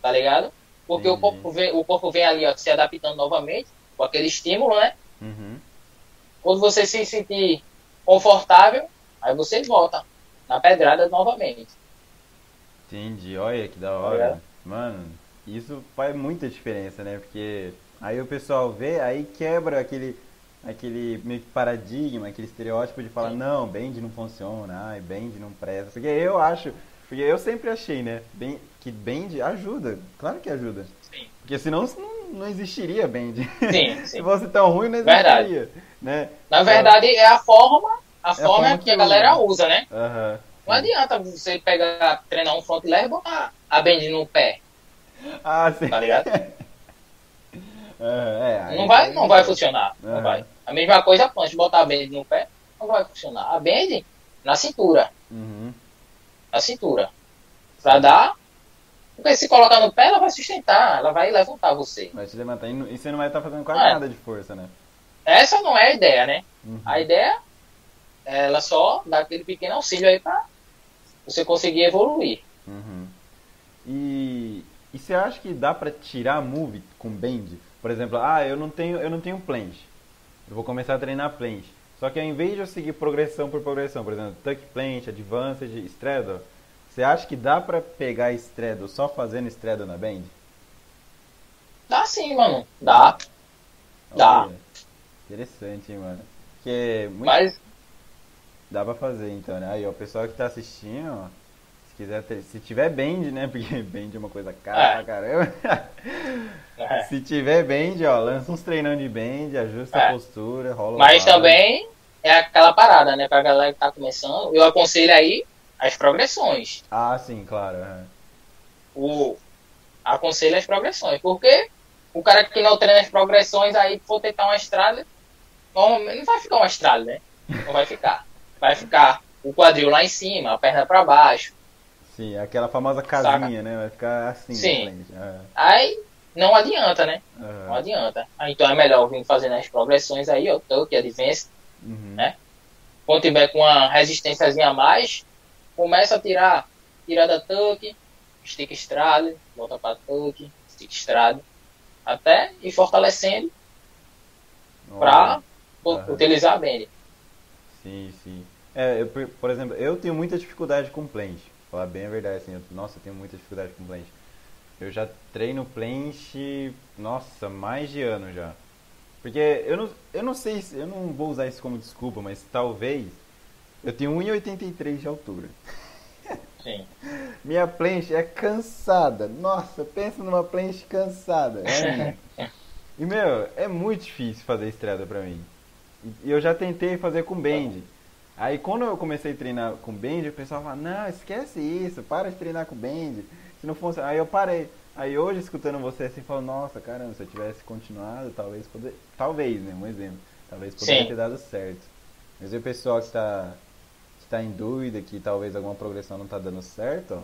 tá ligado? Porque o corpo, vem, o corpo vem ali ó, se adaptando novamente, com aquele estímulo, né? Uhum. Quando você se sentir confortável, aí você volta na pedrada novamente. Entendi, olha que da Tá hora. ligado? Mano, isso faz muita diferença, né? Porque aí o pessoal vê, aí quebra aquele, aquele meio que paradigma, aquele estereótipo de falar, Sim. não, bend não funciona, ai, bend não presta. Porque eu acho, porque eu sempre achei, né, bem, que bend ajuda, claro que ajuda. Sim. Porque senão não, não existiria bend. Sim, [LAUGHS] Se sim. fosse tão ruim, não Verdade. existiria, né? Na verdade, é a forma, a forma forma que, que a galera usa, né? Aham. Não adianta você pegar, treinar um front e botar a bend no pé, Ah, sim. tá ligado? [LAUGHS] É, aí- Não vai, não vai funcionar. Não Aham. vai. A mesma coisa a punch, botar a bend no pé, não vai funcionar. A bend na cintura, Uhum. na cintura. Pra dar. Porque se colocar no pé, ela vai sustentar, ela vai levantar você. Vai te levantar e você não vai estar fazendo quase É. nada de força, né? Essa não é a ideia, né? Uhum. A ideia é ela só dar aquele pequeno auxílio aí pra você conseguir evoluir. Uhum. E, e você acha que dá pra tirar move com bend? Por exemplo, ah, eu não tenho, eu não tenho planche. Eu vou começar a treinar planche. Só que ao invés de eu seguir progressão por progressão, por exemplo, tuck planche, advanced, straddle, você acha que dá pra pegar straddle só fazendo straddle na bend? Dá sim, mano. Dá. Dá. Olha, Interessante, hein, mano. Porque muito Mas Dá pra fazer então, né? Aí, ó, o pessoal que tá assistindo, ó, se quiser ter, se tiver bend, né? [LAUGHS] Porque bend é uma coisa cara É. pra caramba. [LAUGHS] É. Se tiver bend, ó, lança uns treinão de bend, ajusta É. a postura, rola Mas também é aquela parada, né? Pra galera que tá começando, eu aconselho aí as progressões. Ah, sim, claro. aham. O aconselho as progressões. Porque o cara que não treina as progressões aí for tentar uma estrada, normalmente não vai ficar uma estrada, né? Não vai ficar. Vai ficar o quadril lá em cima, a perna pra baixo. Sim, aquela famosa casinha, né? Vai ficar assim Sim. aham, Aí não adianta, né? Não aham, adianta. Aí, Então é melhor vir fazendo as progressões aí, ó, tuck, advance, uhum. né? quando tiver com uma resistênciazinha a mais, começa a tirar, tira da tuck, stick estrada, volta para tuck, stick estrada, até ir fortalecendo para Aham. utilizar a bend. Sim, sim. É, eu, por- exemplo, eu tenho muita dificuldade com planche. Falar bem a verdade, assim, eu- nossa, eu tenho muita dificuldade com planche. Eu já treino planche, nossa, mais de ano já. Porque eu não, eu não sei, se- eu não vou usar isso como desculpa, mas talvez eu tenho 1,83 de altura. Sim. [LAUGHS] Minha planche é cansada. Nossa, pensa numa planche cansada. É. [LAUGHS] E meu, é muito difícil fazer estrada pra mim. E eu já tentei fazer com bend. Aí quando eu comecei a treinar com bend, o pessoal fala, não, esquece isso, para de treinar com bend. Se não fosse. Aí eu parei. Aí hoje escutando você assim, falo, nossa, caramba, se eu tivesse continuado, talvez poder. Talvez, né? Um exemplo. Talvez poderia Sim. ter dado certo. Mas e o pessoal que tá, que tá em dúvida, que talvez alguma progressão não tá dando certo, ó,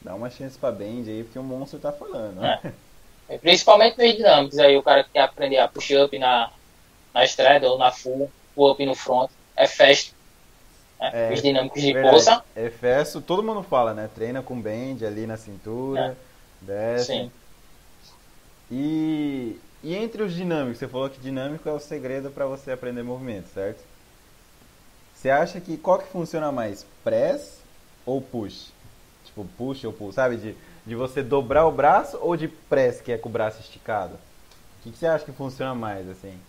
dá uma chance pra bend aí, porque o monstro tá falando. ó. É. Principalmente nos dinâmicos, aí o cara que quer aprender a push up na, na estrada ou na full, pull up no front, é fast. Né? É, Os dinâmicos de Verdade. bolsa, É todo mundo fala, né? Treina com bend ali na cintura, desce. sim. E, e entre os dinâmicos, você falou que dinâmico é o segredo para você aprender movimento, certo? Você acha que qual que funciona mais, press ou push? Tipo, push ou pull, sabe? De, de você dobrar o braço ou de press, que é com o braço esticado? O que, que você acha que funciona mais, assim?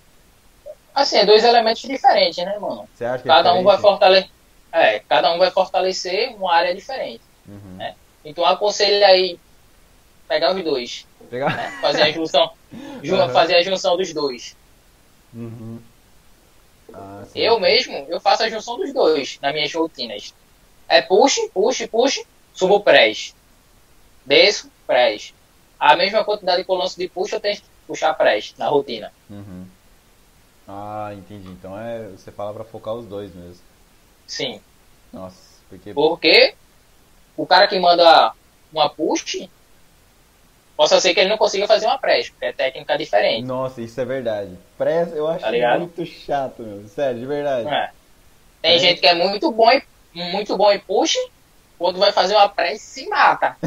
Assim, é dois elementos diferentes, né, mano? Você acha que é Cada um vai fortalecer. É, cada um vai fortalecer uma área diferente. Uhum. É. Então aconselho aí pegar os dois, Pegar? né? Fazer a junção, [LAUGHS] ju- Aham. fazer a junção dos dois. Uhum. Ah. Eu mesmo, eu faço a junção dos dois nas minhas rotinas. É push, push, push, subo press. Desço, press. A mesma quantidade que eu lanço de push, eu tenho que puxar press na rotina. Uhum. Ah, entendi. Então é, você fala pra focar os dois mesmo. Sim. Nossa, porque Porque o cara que manda uma push, possa ser que ele não consiga fazer uma press, porque é técnica diferente. Nossa, isso é verdade. Press eu acho Tá muito chato, meu. Sério, de verdade. É. Tem É. gente que é muito bom em, muito bom em push, quando vai fazer uma press se mata.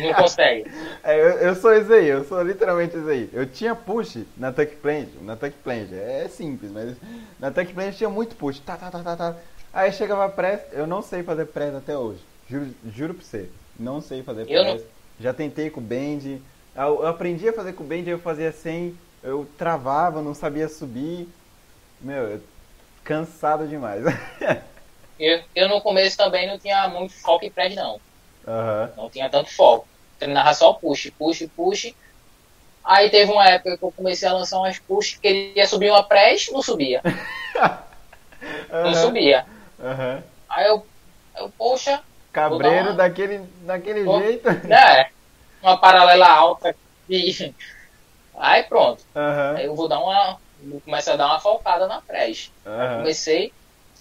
Não [LAUGHS] consegue. É, eu, eu sou esse aí, eu sou literalmente esse aí. Eu tinha push na tuck planche, na tuck planche, é simples, mas na tuck planche tinha muito push, tá, tá, tá, tá, tá. Aí chegava press, eu não sei fazer press até hoje, juro, juro pra você, não sei fazer press. Já tentei com bend, eu, eu aprendi a fazer com bend, aí eu fazia sem, eu travava, não sabia subir, meu, eu- cansado demais. [LAUGHS] Eu, eu no começo também não tinha muito foco em press, não. Aham. Não tinha tanto foco. Treinava só push, push, push. Aí teve uma época que eu comecei a lançar umas push, queria subir uma press, não subia. [LAUGHS] Não Aham. subia. Aham. Aí eu, eu poxa, Cabreiro uma- daquele, daquele Vou- jeito. né? [LAUGHS] Uma paralela alta. E... Aí pronto. Aham. Aí eu vou dar uma. Vou começar a dar uma falcada na press. Aham. Comecei,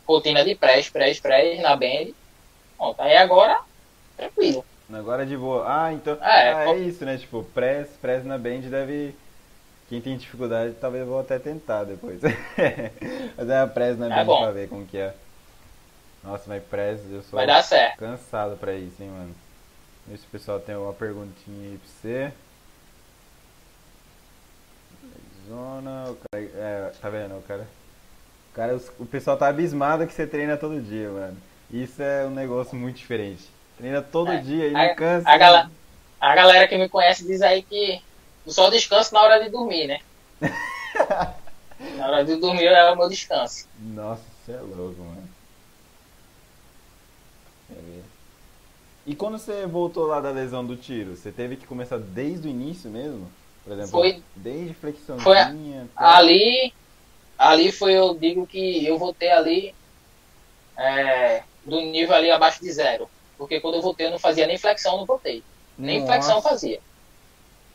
rotina de press, press, press, na band. Pronto, aí agora, tranquilo. Agora de boa. Ah, então. É, ah, é isso, né? Tipo, press, press na band deve. Quem tem dificuldade, talvez eu vou até tentar depois. [LAUGHS] Fazer uma press na É band bom. pra ver como que é. Nossa, mas press, eu sou Vai dar certo. cansado pra isso, hein, mano. Vê se o pessoal tem uma perguntinha aí pra você. Zona, o cara, é, tá vendo, o cara, o cara, o pessoal tá abismado que você treina todo dia, mano. Isso é um negócio muito diferente. Treina todo É, dia e a- não cansa. a gala- A galera que me conhece diz aí que eu só descanso na hora de dormir, né? [LAUGHS] na hora de dormir é o meu descanso. Nossa, você é louco, mano. Quer ver? E quando você voltou lá da lesão do tiro, você teve que começar desde o início mesmo? Por exemplo, Foi- desde flexãozinha. foi até- Ali, ali foi, eu digo que eu voltei ali é, do nível ali abaixo de zero. Porque quando eu voltei eu não fazia nem flexão, não voltei. Nem Nossa. flexão fazia.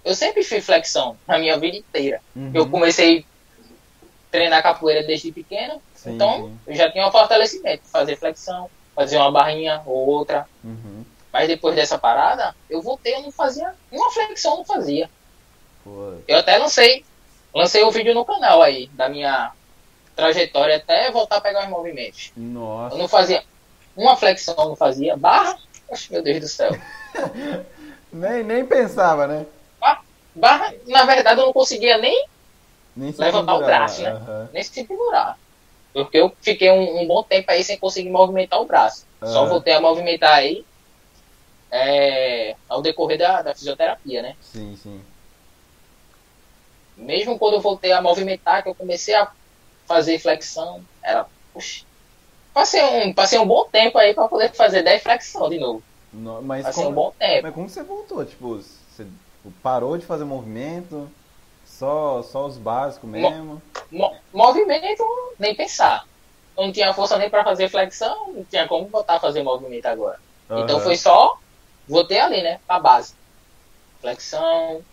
Eu sempre fiz flexão na minha vida inteira. Uhum. Eu comecei a treinar capoeira desde pequeno, Sim, então sim. eu já tinha um fortalecimento, fazer flexão, fazer uma barrinha ou outra. Uhum. Mas depois dessa parada, eu voltei, eu não fazia, uma flexão eu não fazia. Eu até lancei, lancei o vídeo no canal aí, da minha, trajetória até voltar a pegar os movimentos. Nossa. Eu não fazia uma flexão, não fazia barra. Oxe, meu Deus do céu. [LAUGHS] nem, nem pensava, né? Barra, na verdade, eu não conseguia nem, nem levantar o braço, né? Uhum. Nem se segurar. Porque eu fiquei um, um, bom tempo aí sem conseguir movimentar o braço. Uhum. Só voltei a movimentar aí é, ao decorrer da, da fisioterapia, né? Sim, sim. Mesmo quando eu voltei a movimentar, que eu comecei a fazer flexão, era, puxa, passei um, passei um bom tempo aí para poder fazer 10 flexão de novo. No, mas passei como, um bom tempo. Mas como você voltou? Tipo, você parou de fazer movimento? Só, só os básicos mesmo? Mo, movimento, nem pensar. Eu não tinha força nem para fazer flexão, não tinha como botar a fazer movimento agora. Uhum. Então foi só, voltei ali, né? A base. Flexão,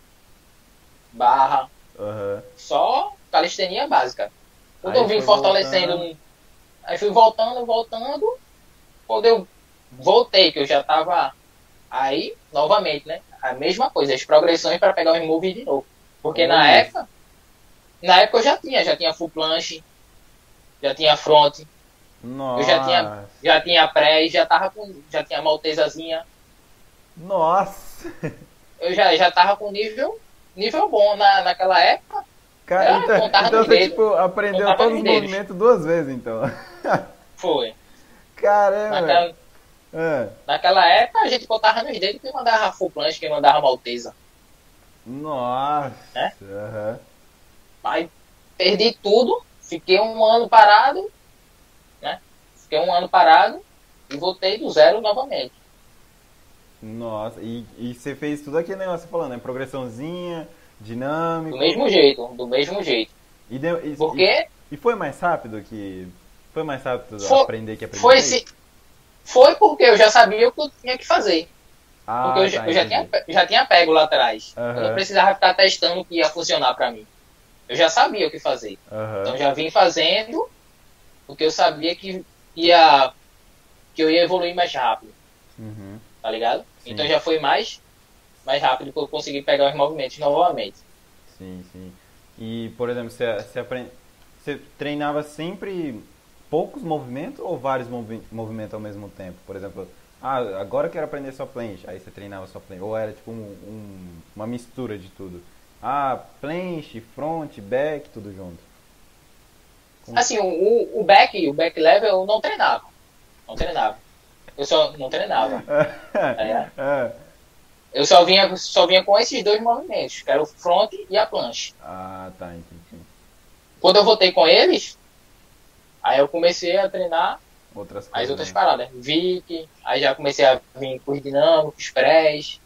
barra. Uhum. Só calistenia básica. Quando aí eu vim fortalecendo. Voltando. Aí fui voltando, voltando. Quando eu voltei, que eu já tava aí, novamente, né? A mesma coisa, as progressões para pegar o remove de novo. Porque na época, na época eu já tinha, já tinha full planche, já tinha front. Nossa. Eu já tinha, já tinha pré, já tava com, já tinha maltesazinha. Nossa. Eu já, já tava com nível, nível bom na, naquela época. Cara, então, então você dedo, tipo, aprendeu todos os movimentos duas vezes, então. [LAUGHS] Foi. Caramba. Naquela, é. naquela época a gente contava nos dedos que mandava full planche, que mandava maltesa. Nossa. Né? Uhum. Aí perdi tudo, fiquei um ano parado, né? Fiquei um ano parado e voltei do zero novamente. Nossa, e, e você fez tudo aquele negócio falando, né? Progressãozinha, dinâmico. Do mesmo jeito, do mesmo jeito. E, de, e, Porque... E, e, foi mais rápido que. Foi mais rápido foi, aprender que aprender? Foi, sim. foi porque eu já sabia o que eu tinha que fazer. Ah, Porque eu, já, tá, eu já, tinha, já tinha pego lá atrás. Uhum. Eu não precisava ficar testando o que ia funcionar para mim. Eu já sabia o que fazer. Uhum. Então já vim fazendo porque eu sabia que ia que eu ia evoluir mais rápido. Uhum. Tá ligado? Sim. Então já foi mais mais rápido que eu consegui pegar os movimentos novamente. Sim, sim. E, por exemplo, você, você, aprend... você treinava sempre poucos movimentos ou vários movi... movimentos ao mesmo tempo? Por exemplo, ah, agora eu quero aprender só planche, aí você treinava só planche. Ou era tipo um, um, uma mistura de tudo? Ah, planche, front, back, tudo junto. Como... Assim, o, o back, o back level eu não treinava. Não treinava. Eu só não treinava. é. é. Eu só vinha, só vinha com esses dois movimentos, que era o front e a planche. Ah, tá, entendi. Quando eu voltei com eles, aí eu comecei a treinar outras as outras né? paradas. Vic, aí já comecei a vir com os dinâmicos, prés.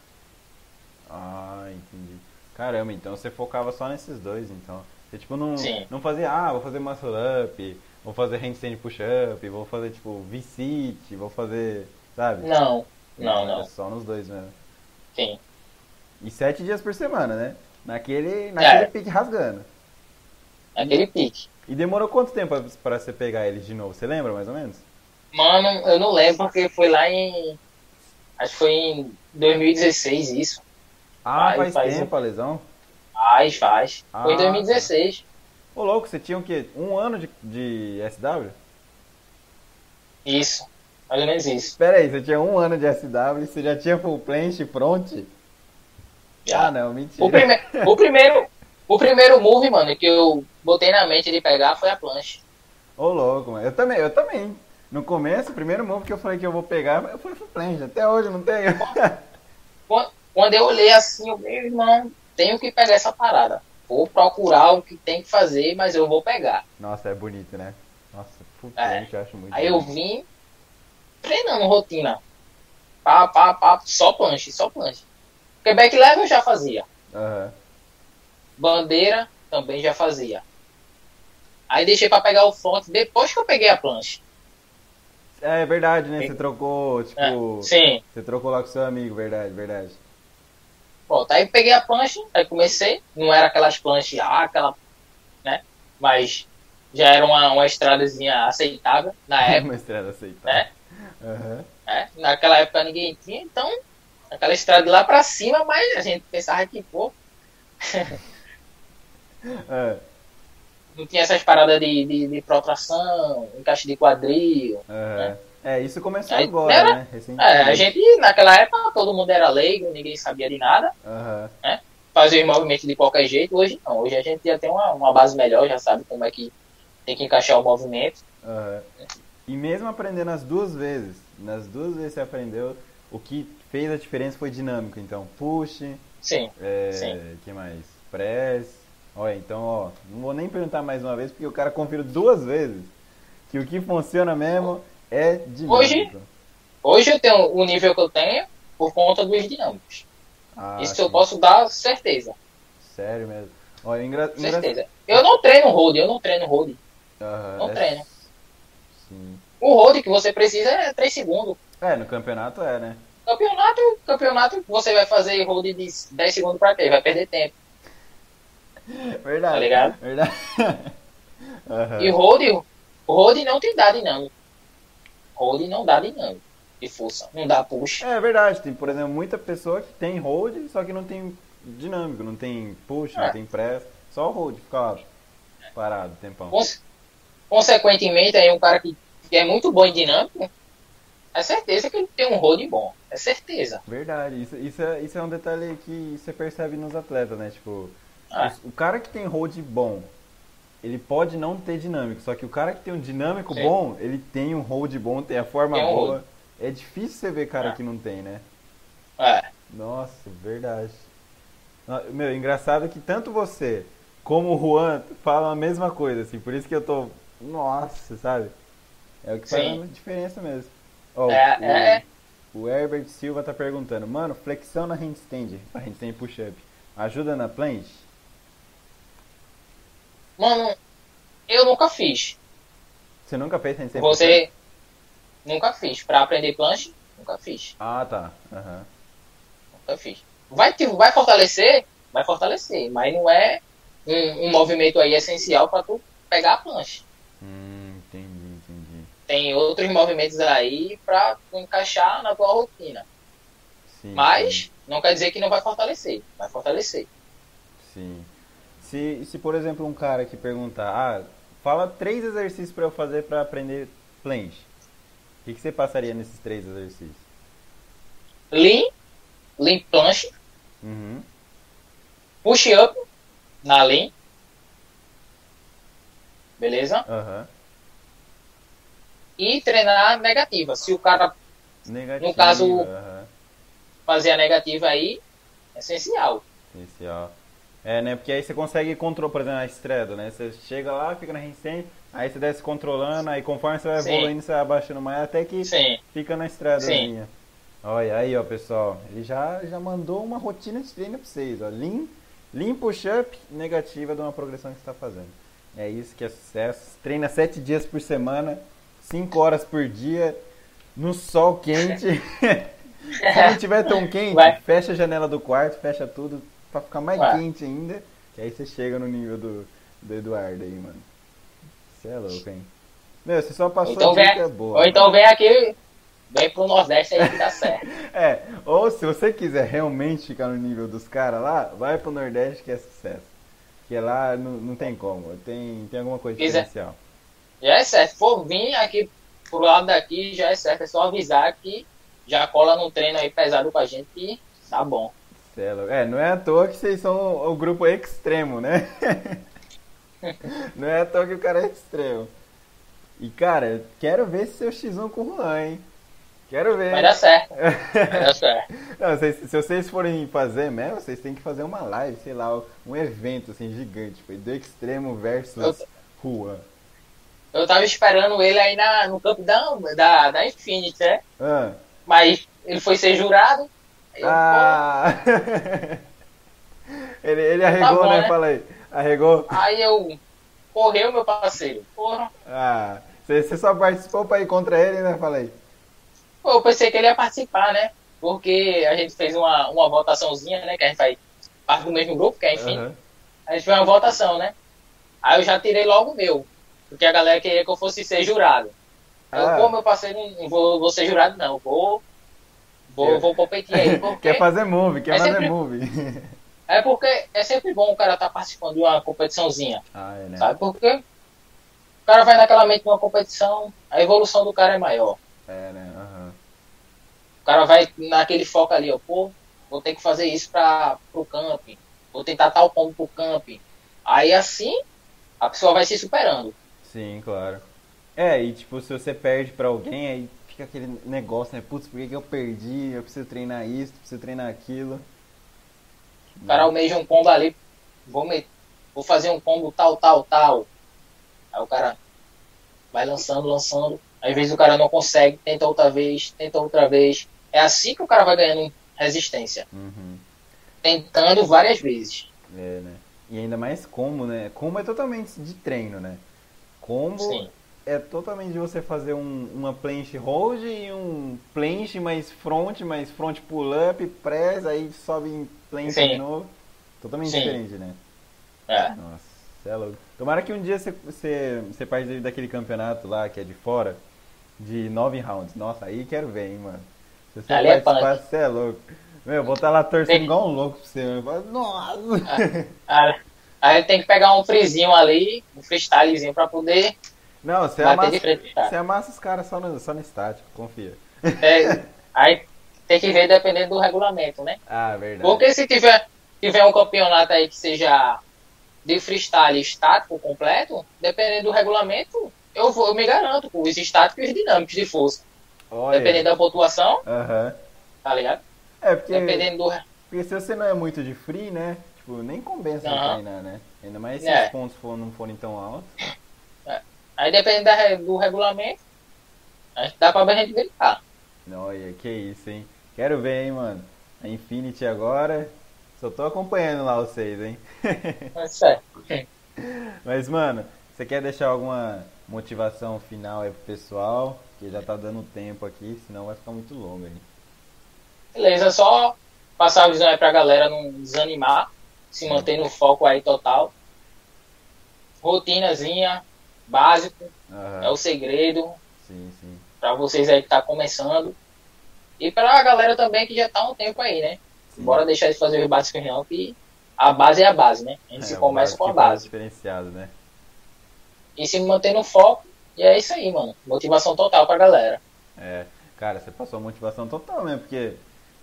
Ah, entendi. Caramba, então você focava só nesses dois, então. Você tipo não, Sim. não fazia, ah, vou fazer muscle up, vou fazer handstand push-up, vou fazer tipo V-sit, vou fazer, sabe? Não, não, Era não. só nos dois mesmo. Sim. E sete dias por semana, né? Naquele, naquele É. pique rasgando. Aquele pique. E demorou quanto tempo pra você pegar eles de novo? Você lembra mais ou menos? Mano, eu não lembro porque foi lá em. Acho que foi em 2016 isso. Ah, Faz- faz, faz tempo a lesão. Faz, faz. Foi Ah, em 2016. Ô louco, você tinha o quê? Um ano de, de SW? Isso. Mais ou menos isso. Espera aí, você tinha um ano de SW, você já tinha full planche front? Já. Ah não, mentira. O, prime... o primeiro. O primeiro move, mano, que eu botei na mente de pegar foi a planche. Ô louco, mano. Eu também, eu também. No começo, o primeiro move que eu falei que eu vou pegar, eu fui full planche. Até hoje não tenho. Quando- eu olhei assim, eu, meu irmão, tenho que pegar essa parada. Vou procurar o que tem que fazer, mas eu vou pegar. Nossa, é bonito, né? Nossa, full É. eu acho muito Aí eu bonito. vim treinando rotina. Pá, pá, pá, só planche, só planche. Porque back level eu já fazia. Aham. Bandeira também já fazia. Aí deixei pra pegar o front depois que eu peguei a planche. É, é verdade, né? Você trocou, É, tipo. sim. Você trocou lá com seu amigo, verdade, verdade. Pronto, aí peguei a planche, aí comecei. Não era aquelas planches, ah, aquela. né? Mas já era uma, uma estradazinha aceitável na [LAUGHS] época, Uma estrada aceitável. né? Aham. né? Naquela época ninguém tinha, então. Aquela estrada de lá pra cima, mas a gente pensava que, pô. [LAUGHS] É. não tinha essas paradas de, de, de protração, encaixe de quadril. Aham. É, isso começou Aí, agora, era- né? É, a gente, naquela época, todo mundo era leigo, ninguém sabia de nada, Aham. fazia os movimentos de qualquer jeito. Hoje não, hoje a gente já tem uma, uma base melhor, já sabe como é que tem que encaixar o movimento. Aham. E mesmo aprendendo as duas vezes, nas duas vezes você aprendeu, o que fez a diferença foi dinâmico. Então, push, Sim, é, Sim. que mais? Press. Olha, então, ó, não vou nem perguntar mais uma vez, porque o cara conferiu duas vezes que o que funciona mesmo é. Hoje? hoje eu tenho o nível que eu tenho por conta dos dinâmicos. Ah, Isso eu sim. posso dar certeza, Sério mesmo. Olha, engra... certeza. Eu não treino hold, eu não treino hold. Aham, Não é- treino. Sim. O hold que você precisa é 3 segundos. É, no campeonato é, né? Campeonato, campeonato, você vai fazer hold de 10 segundos pra quê? Vai perder tempo. [LAUGHS] Verdade. Tá ligado? Verdade. [LAUGHS] Aham. E hold, hold não tem dá dinâmico. Hold não dá dinâmico de força. Não dá push. É verdade, tem, por exemplo, muita pessoa que tem hold, só que não tem dinâmico, não tem push, não É. tem press, só hold, fica parado, tempão. Cons- Consequentemente, aí um cara que, que é muito bom em dinâmico, é certeza que ele tem um hold bom. É certeza. Verdade, isso, isso, é, isso é um detalhe que você percebe nos atletas, né? Tipo, Ah. os- o cara que tem hold bom, ele pode não ter dinâmico, só que o cara que tem um dinâmico Sim. bom, ele tem um hold bom, tem a forma Tem um boa. hold. É difícil você ver cara Ah. que não tem, né? É. Nossa, verdade. Meu, engraçado que tanto você como o Juan falam a mesma coisa, assim, por isso que eu tô. Nossa, sabe? É o que faz Sim. a diferença mesmo. Ó, É, o, é. o Herbert Silva tá perguntando, mano, flexão na handstand, pra handstand push-up, ajuda na planche? Mano, eu nunca fiz. Você nunca fez handstand push-up? Você nunca fiz. Pra aprender planche, nunca fiz. Ah, tá. Aham. Nunca fiz. Vai, te- vai fortalecer? Vai fortalecer. Mas não é um, um movimento aí essencial pra tu pegar a planche. Hum, entendi, entendi. Tem outros movimentos aí pra tu encaixar na tua rotina. Sim, Mas não quer dizer que não vai fortalecer. Vai fortalecer. Sim. Se, se por exemplo, um cara que perguntar, ah, fala três exercícios pra eu fazer pra aprender planche. O que, que você passaria nesses três exercícios? Lean, lean planche, Uhum. push up na lean. Beleza? Aham. E treinar negativa. Se o cara Negativo. No caso- aham. fazer a negativa aí, é essencial. Esse, ó. É, né? Porque aí você consegue controlar, por exemplo, a estredo, né? Você chega lá, fica na handstand, aí você desce controlando, aí conforme você vai Sim. evoluindo, você vai abaixando mais, até que Sim. fica na estredazinha. Olha aí, ó, pessoal. Ele já, já mandou uma rotina de treino pra vocês, ó. Lean, lean push-up negativa de uma progressão que você está fazendo. É isso que é sucesso. Treina sete dias por semana, cinco horas por dia, no sol quente. [LAUGHS] [LAUGHS] Se não tiver tão quente, Vai. fecha a janela do quarto, fecha tudo pra ficar mais Vai. quente ainda. Que aí você chega no nível do, do Eduardo aí, mano. Você é louco, hein? Meu, você só passou Então vem, boa. ou então vem aqui, vem pro Nordeste aí que dá certo. [LAUGHS] É, ou se você quiser realmente ficar no nível dos caras lá, vai pro Nordeste que é sucesso. Porque lá não, não tem como, tem, tem alguma coisa Quiser. diferencial. Já é certo. Se for vir aqui pro lado daqui, já é certo. É só avisar que já cola no treino aí pesado com a gente que tá bom. É, não é à toa que vocês são o, grupo extremo, né? [LAUGHS] não é à toa que o cara é extremo. E cara, quero ver esse seu X1 com o Juan, hein? Quero ver. Vai dar certo. Vai dar certo. [LAUGHS] Não, vocês- se vocês forem fazer mesmo, vocês têm que fazer uma live, sei lá, um evento assim gigante, foi do extremo versus Juan. Eu tava esperando ele aí na, no campo da, da, da Infinity, né? Ah. Mas ele foi ser jurado. Eu, Ah! [LAUGHS] ele, ele arregou, bom, né? né? Fala aí. Arregou? aí eu. Correu, meu parceiro. Porra. Ah, você, só participou pra ir contra ele, né? Fala aí. Pô, eu pensei que ele ia participar, né? Porque a gente fez uma, uma votaçãozinha, né? Que a gente faz parte do mesmo grupo, que é a Infinity. Aham. A gente fez uma votação, né? Aí eu já tirei logo o meu. Porque a galera queria que eu fosse ser jurado. Ah. Eu, pô, meu parceiro, não vou, vou ser jurado, não. Vou, vou, vou competir aí. [LAUGHS] Porque Quer fazer move, quer É fazer sempre- move. É porque é sempre bom o cara estar tá participando de uma competiçãozinha. Ah, é, né? Sabe por quê? O cara vai naquela mente de uma competição, a evolução do cara é maior. É, né? Uhum. O cara vai naquele foco ali, ó, pô, vou ter que fazer isso para o camping, vou tentar tal ponto pro camping. Aí assim, a pessoa vai se superando. Sim, claro. É, e tipo, se você perde para alguém, aí fica aquele negócio, né? Putz, por que, que eu perdi? Eu preciso treinar isso, preciso treinar aquilo. O cara almeja um combo ali, vou, me... vou fazer um combo tal, tal, tal. Aí o cara vai lançando, lançando. Às vezes o cara não consegue, tenta outra vez, tenta outra vez. É assim que o cara vai ganhando resistência. Uhum. Tentando várias vezes. É, né? E ainda mais como, né? Como é totalmente de treino, né? Combo Sim. É totalmente de você fazer um, uma planche hold e um planche mais front, mais front pull-up, press, aí sobe em planche Sim. de novo. Totalmente Sim. diferente, né? É. Nossa, é louco. Tomara que um dia você, você, você participe daquele campeonato lá que é de fora, de nove rounds. Nossa, aí quero ver, hein, mano. Se você Ali participar, é você é louco. Meu, vou estar lá torcendo igual um louco pra você. Meu. Nossa! Ah, ah, aí tem que pegar um frizinho ali, um freestylezinho pra poder. Não, você amassa, você amassa os caras só no, só no estático, confia. É, [LAUGHS] aí tem que ver dependendo do regulamento, né? Ah, verdade. Porque se tiver, tiver um campeonato aí que seja de freestyle estático completo, dependendo do regulamento, eu, vou, eu me garanto com os estáticos e os dinâmicos de força. Olha. Dependendo da pontuação, uhum. tá ligado? É, porque, Dependendo do... porque se você não é muito de free, né? Tipo, nem compensa uhum. treinar, né? Ainda mais se é. os pontos for, não forem tão altos. Aí depende da, do regulamento, dá pra a gente verificar. Olha, que isso, hein? Quero ver, hein, mano. A Infinity agora. Só tô acompanhando lá vocês, hein? É [LAUGHS] certo. Mas, mano, você quer deixar alguma motivação final aí pro pessoal? Que já tá dando tempo aqui, senão vai ficar muito longo aí. Beleza, só passar a visão aí pra galera não desanimar, se manter no foco aí total. Rotinazinha, básico, uhum. é o segredo. Pra vocês aí que tá começando. E pra galera também que já tá um tempo aí, né? Sim. Bora deixar de fazer os básicos não, que a base é a base, né? A gente é, se começa com a base. Diferenciado, né? E se manter no foco, e é isso aí, mano. Motivação total pra galera. É, cara, você passou motivação total mesmo, porque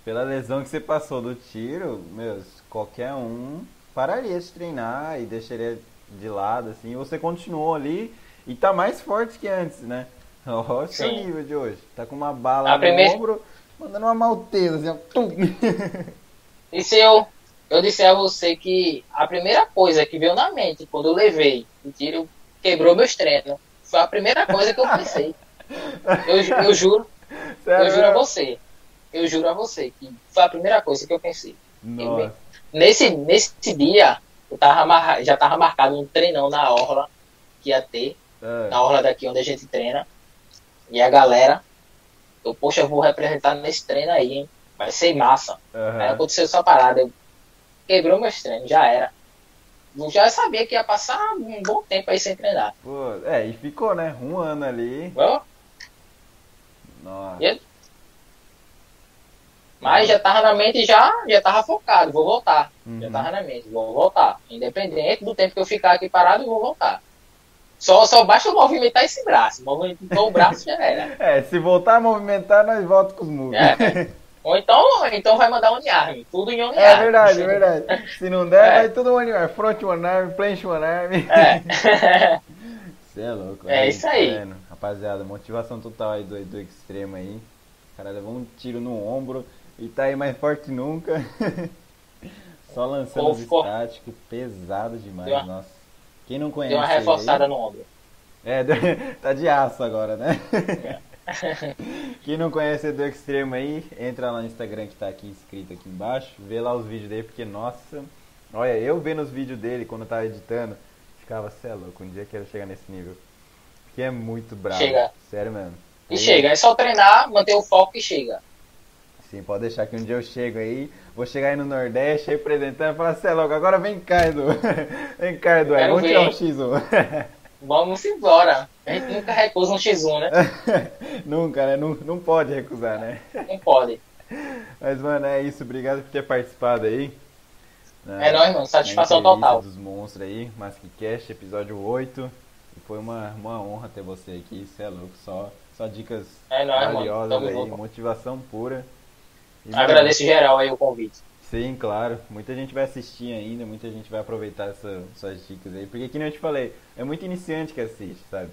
pela lesão que você passou do tiro, meus, qualquer um pararia de treinar e deixaria de lado, assim. Você continuou ali e tá mais forte que antes, né? [LAUGHS] Olha o seu nível de hoje. Tá com uma bala a no primeira... ombro, mandando uma malteza, assim, ó. Tum. [LAUGHS] E se eu, eu disser a você que a primeira coisa que veio na mente quando eu levei o tiro quebrou meus treinos. Foi a primeira coisa que eu pensei. [LAUGHS] Eu, eu juro. Sério? Eu juro a você eu juro a você que foi a primeira coisa que eu pensei. Nossa. Nesse, nesse dia, tava já tava marcado um treinão na orla que ia ter, é. na orla daqui onde a gente treina. E a galera, eu, poxa, eu vou representar nesse treino aí, hein? Vai ser massa. Uhum. Aí aconteceu essa parada, eu quebrou meus treinos, já era. Eu já sabia que ia passar um bom tempo aí sem treinar. Pô, é, e ficou, né? Um ano ali. Eu? Nossa. E mas já tava na mente, já, já tava focado, vou voltar. Uhum. Já tava na mente, vou voltar. Independente do tempo que eu ficar aqui parado, eu vou voltar. Só, só basta movimentar esse braço. Movimentou o braço já era. [LAUGHS] É, se voltar a movimentar, nós voltamos com os moves. É. Ou então, então vai mandar one arm. Tudo em one é, arm. É verdade, é verdade. [LAUGHS] Se não der, é. vai tudo one arm. Front one arm, planche one arm. É. [LAUGHS] Você é louco. É isso aí. Tá Rapaziada, motivação total aí do, do extremo aí. O cara levou um tiro no ombro. E tá aí mais forte que nunca. [LAUGHS] Só lançando os estáticos, pesado demais, nossa. Quem não conhece. Deu uma reforçada aí, no ombro. É, [LAUGHS] tá de aço agora, né? É. [LAUGHS] Quem não conhece do Extremo aí, entra lá no Instagram que tá aqui escrito aqui embaixo, vê lá os vídeos dele, porque nossa, olha, eu vendo os vídeos dele quando eu tava editando, ficava, cê é louco, um dia quero chegar nesse nível. Porque é muito bravo. Chega. Sério mesmo. E aí, chega, é só treinar, manter o foco e chega. Sim, pode deixar que um dia eu chego aí, vou chegar aí no Nordeste, representando e falar, você é louco, agora vem cá, Edu. [LAUGHS] vem cá, Edu, vamos tirar um X1. [LAUGHS] vamos embora. A gente nunca recusa um X1, né? [LAUGHS] nunca, né? Não, não pode recusar, né? Não pode. Mas, mano, é isso. Obrigado por ter participado aí. É nóis, mano. Satisfação total. dos monstros aí, Maskcast, episódio 8. E foi uma, uma honra ter você aqui, você é louco. Só, só dicas é nóis, valiosas mano. aí, junto. motivação pura. E, Agradeço geral aí o convite. Sim, claro. Muita gente vai assistir ainda, muita gente vai aproveitar essa, suas dicas aí. Porque, como eu te falei, é muito iniciante que assiste, sabe?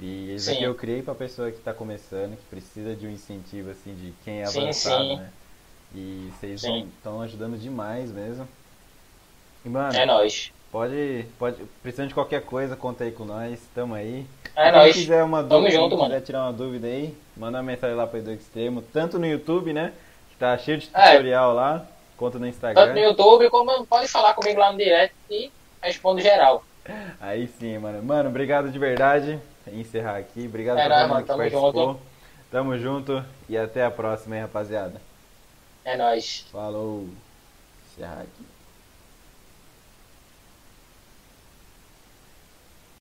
E isso aqui eu criei pra pessoa que tá começando, que precisa de um incentivo, assim, de quem é avançado, sim, né? E vocês estão ajudando demais mesmo. E, mano, é nóis. Pode, pode, precisando de qualquer coisa, conta aí com nós, tamo aí. É quem nóis. quiser uma dúvida, junto, quiser mano. tirar uma dúvida aí, manda uma mensagem lá pro Edu Extremo, tanto no YouTube, né? Tá cheio de tutorial é. lá, quanto no Instagram. Tanto no YouTube, como pode falar comigo lá no direct e respondo geral. Aí sim, mano. Mano, obrigado de verdade. Encerrar aqui. Obrigado é por todo mundo que participou. Junto. Tamo junto e até a próxima, hein, rapaziada. É nóis. Falou. Encerrar aqui.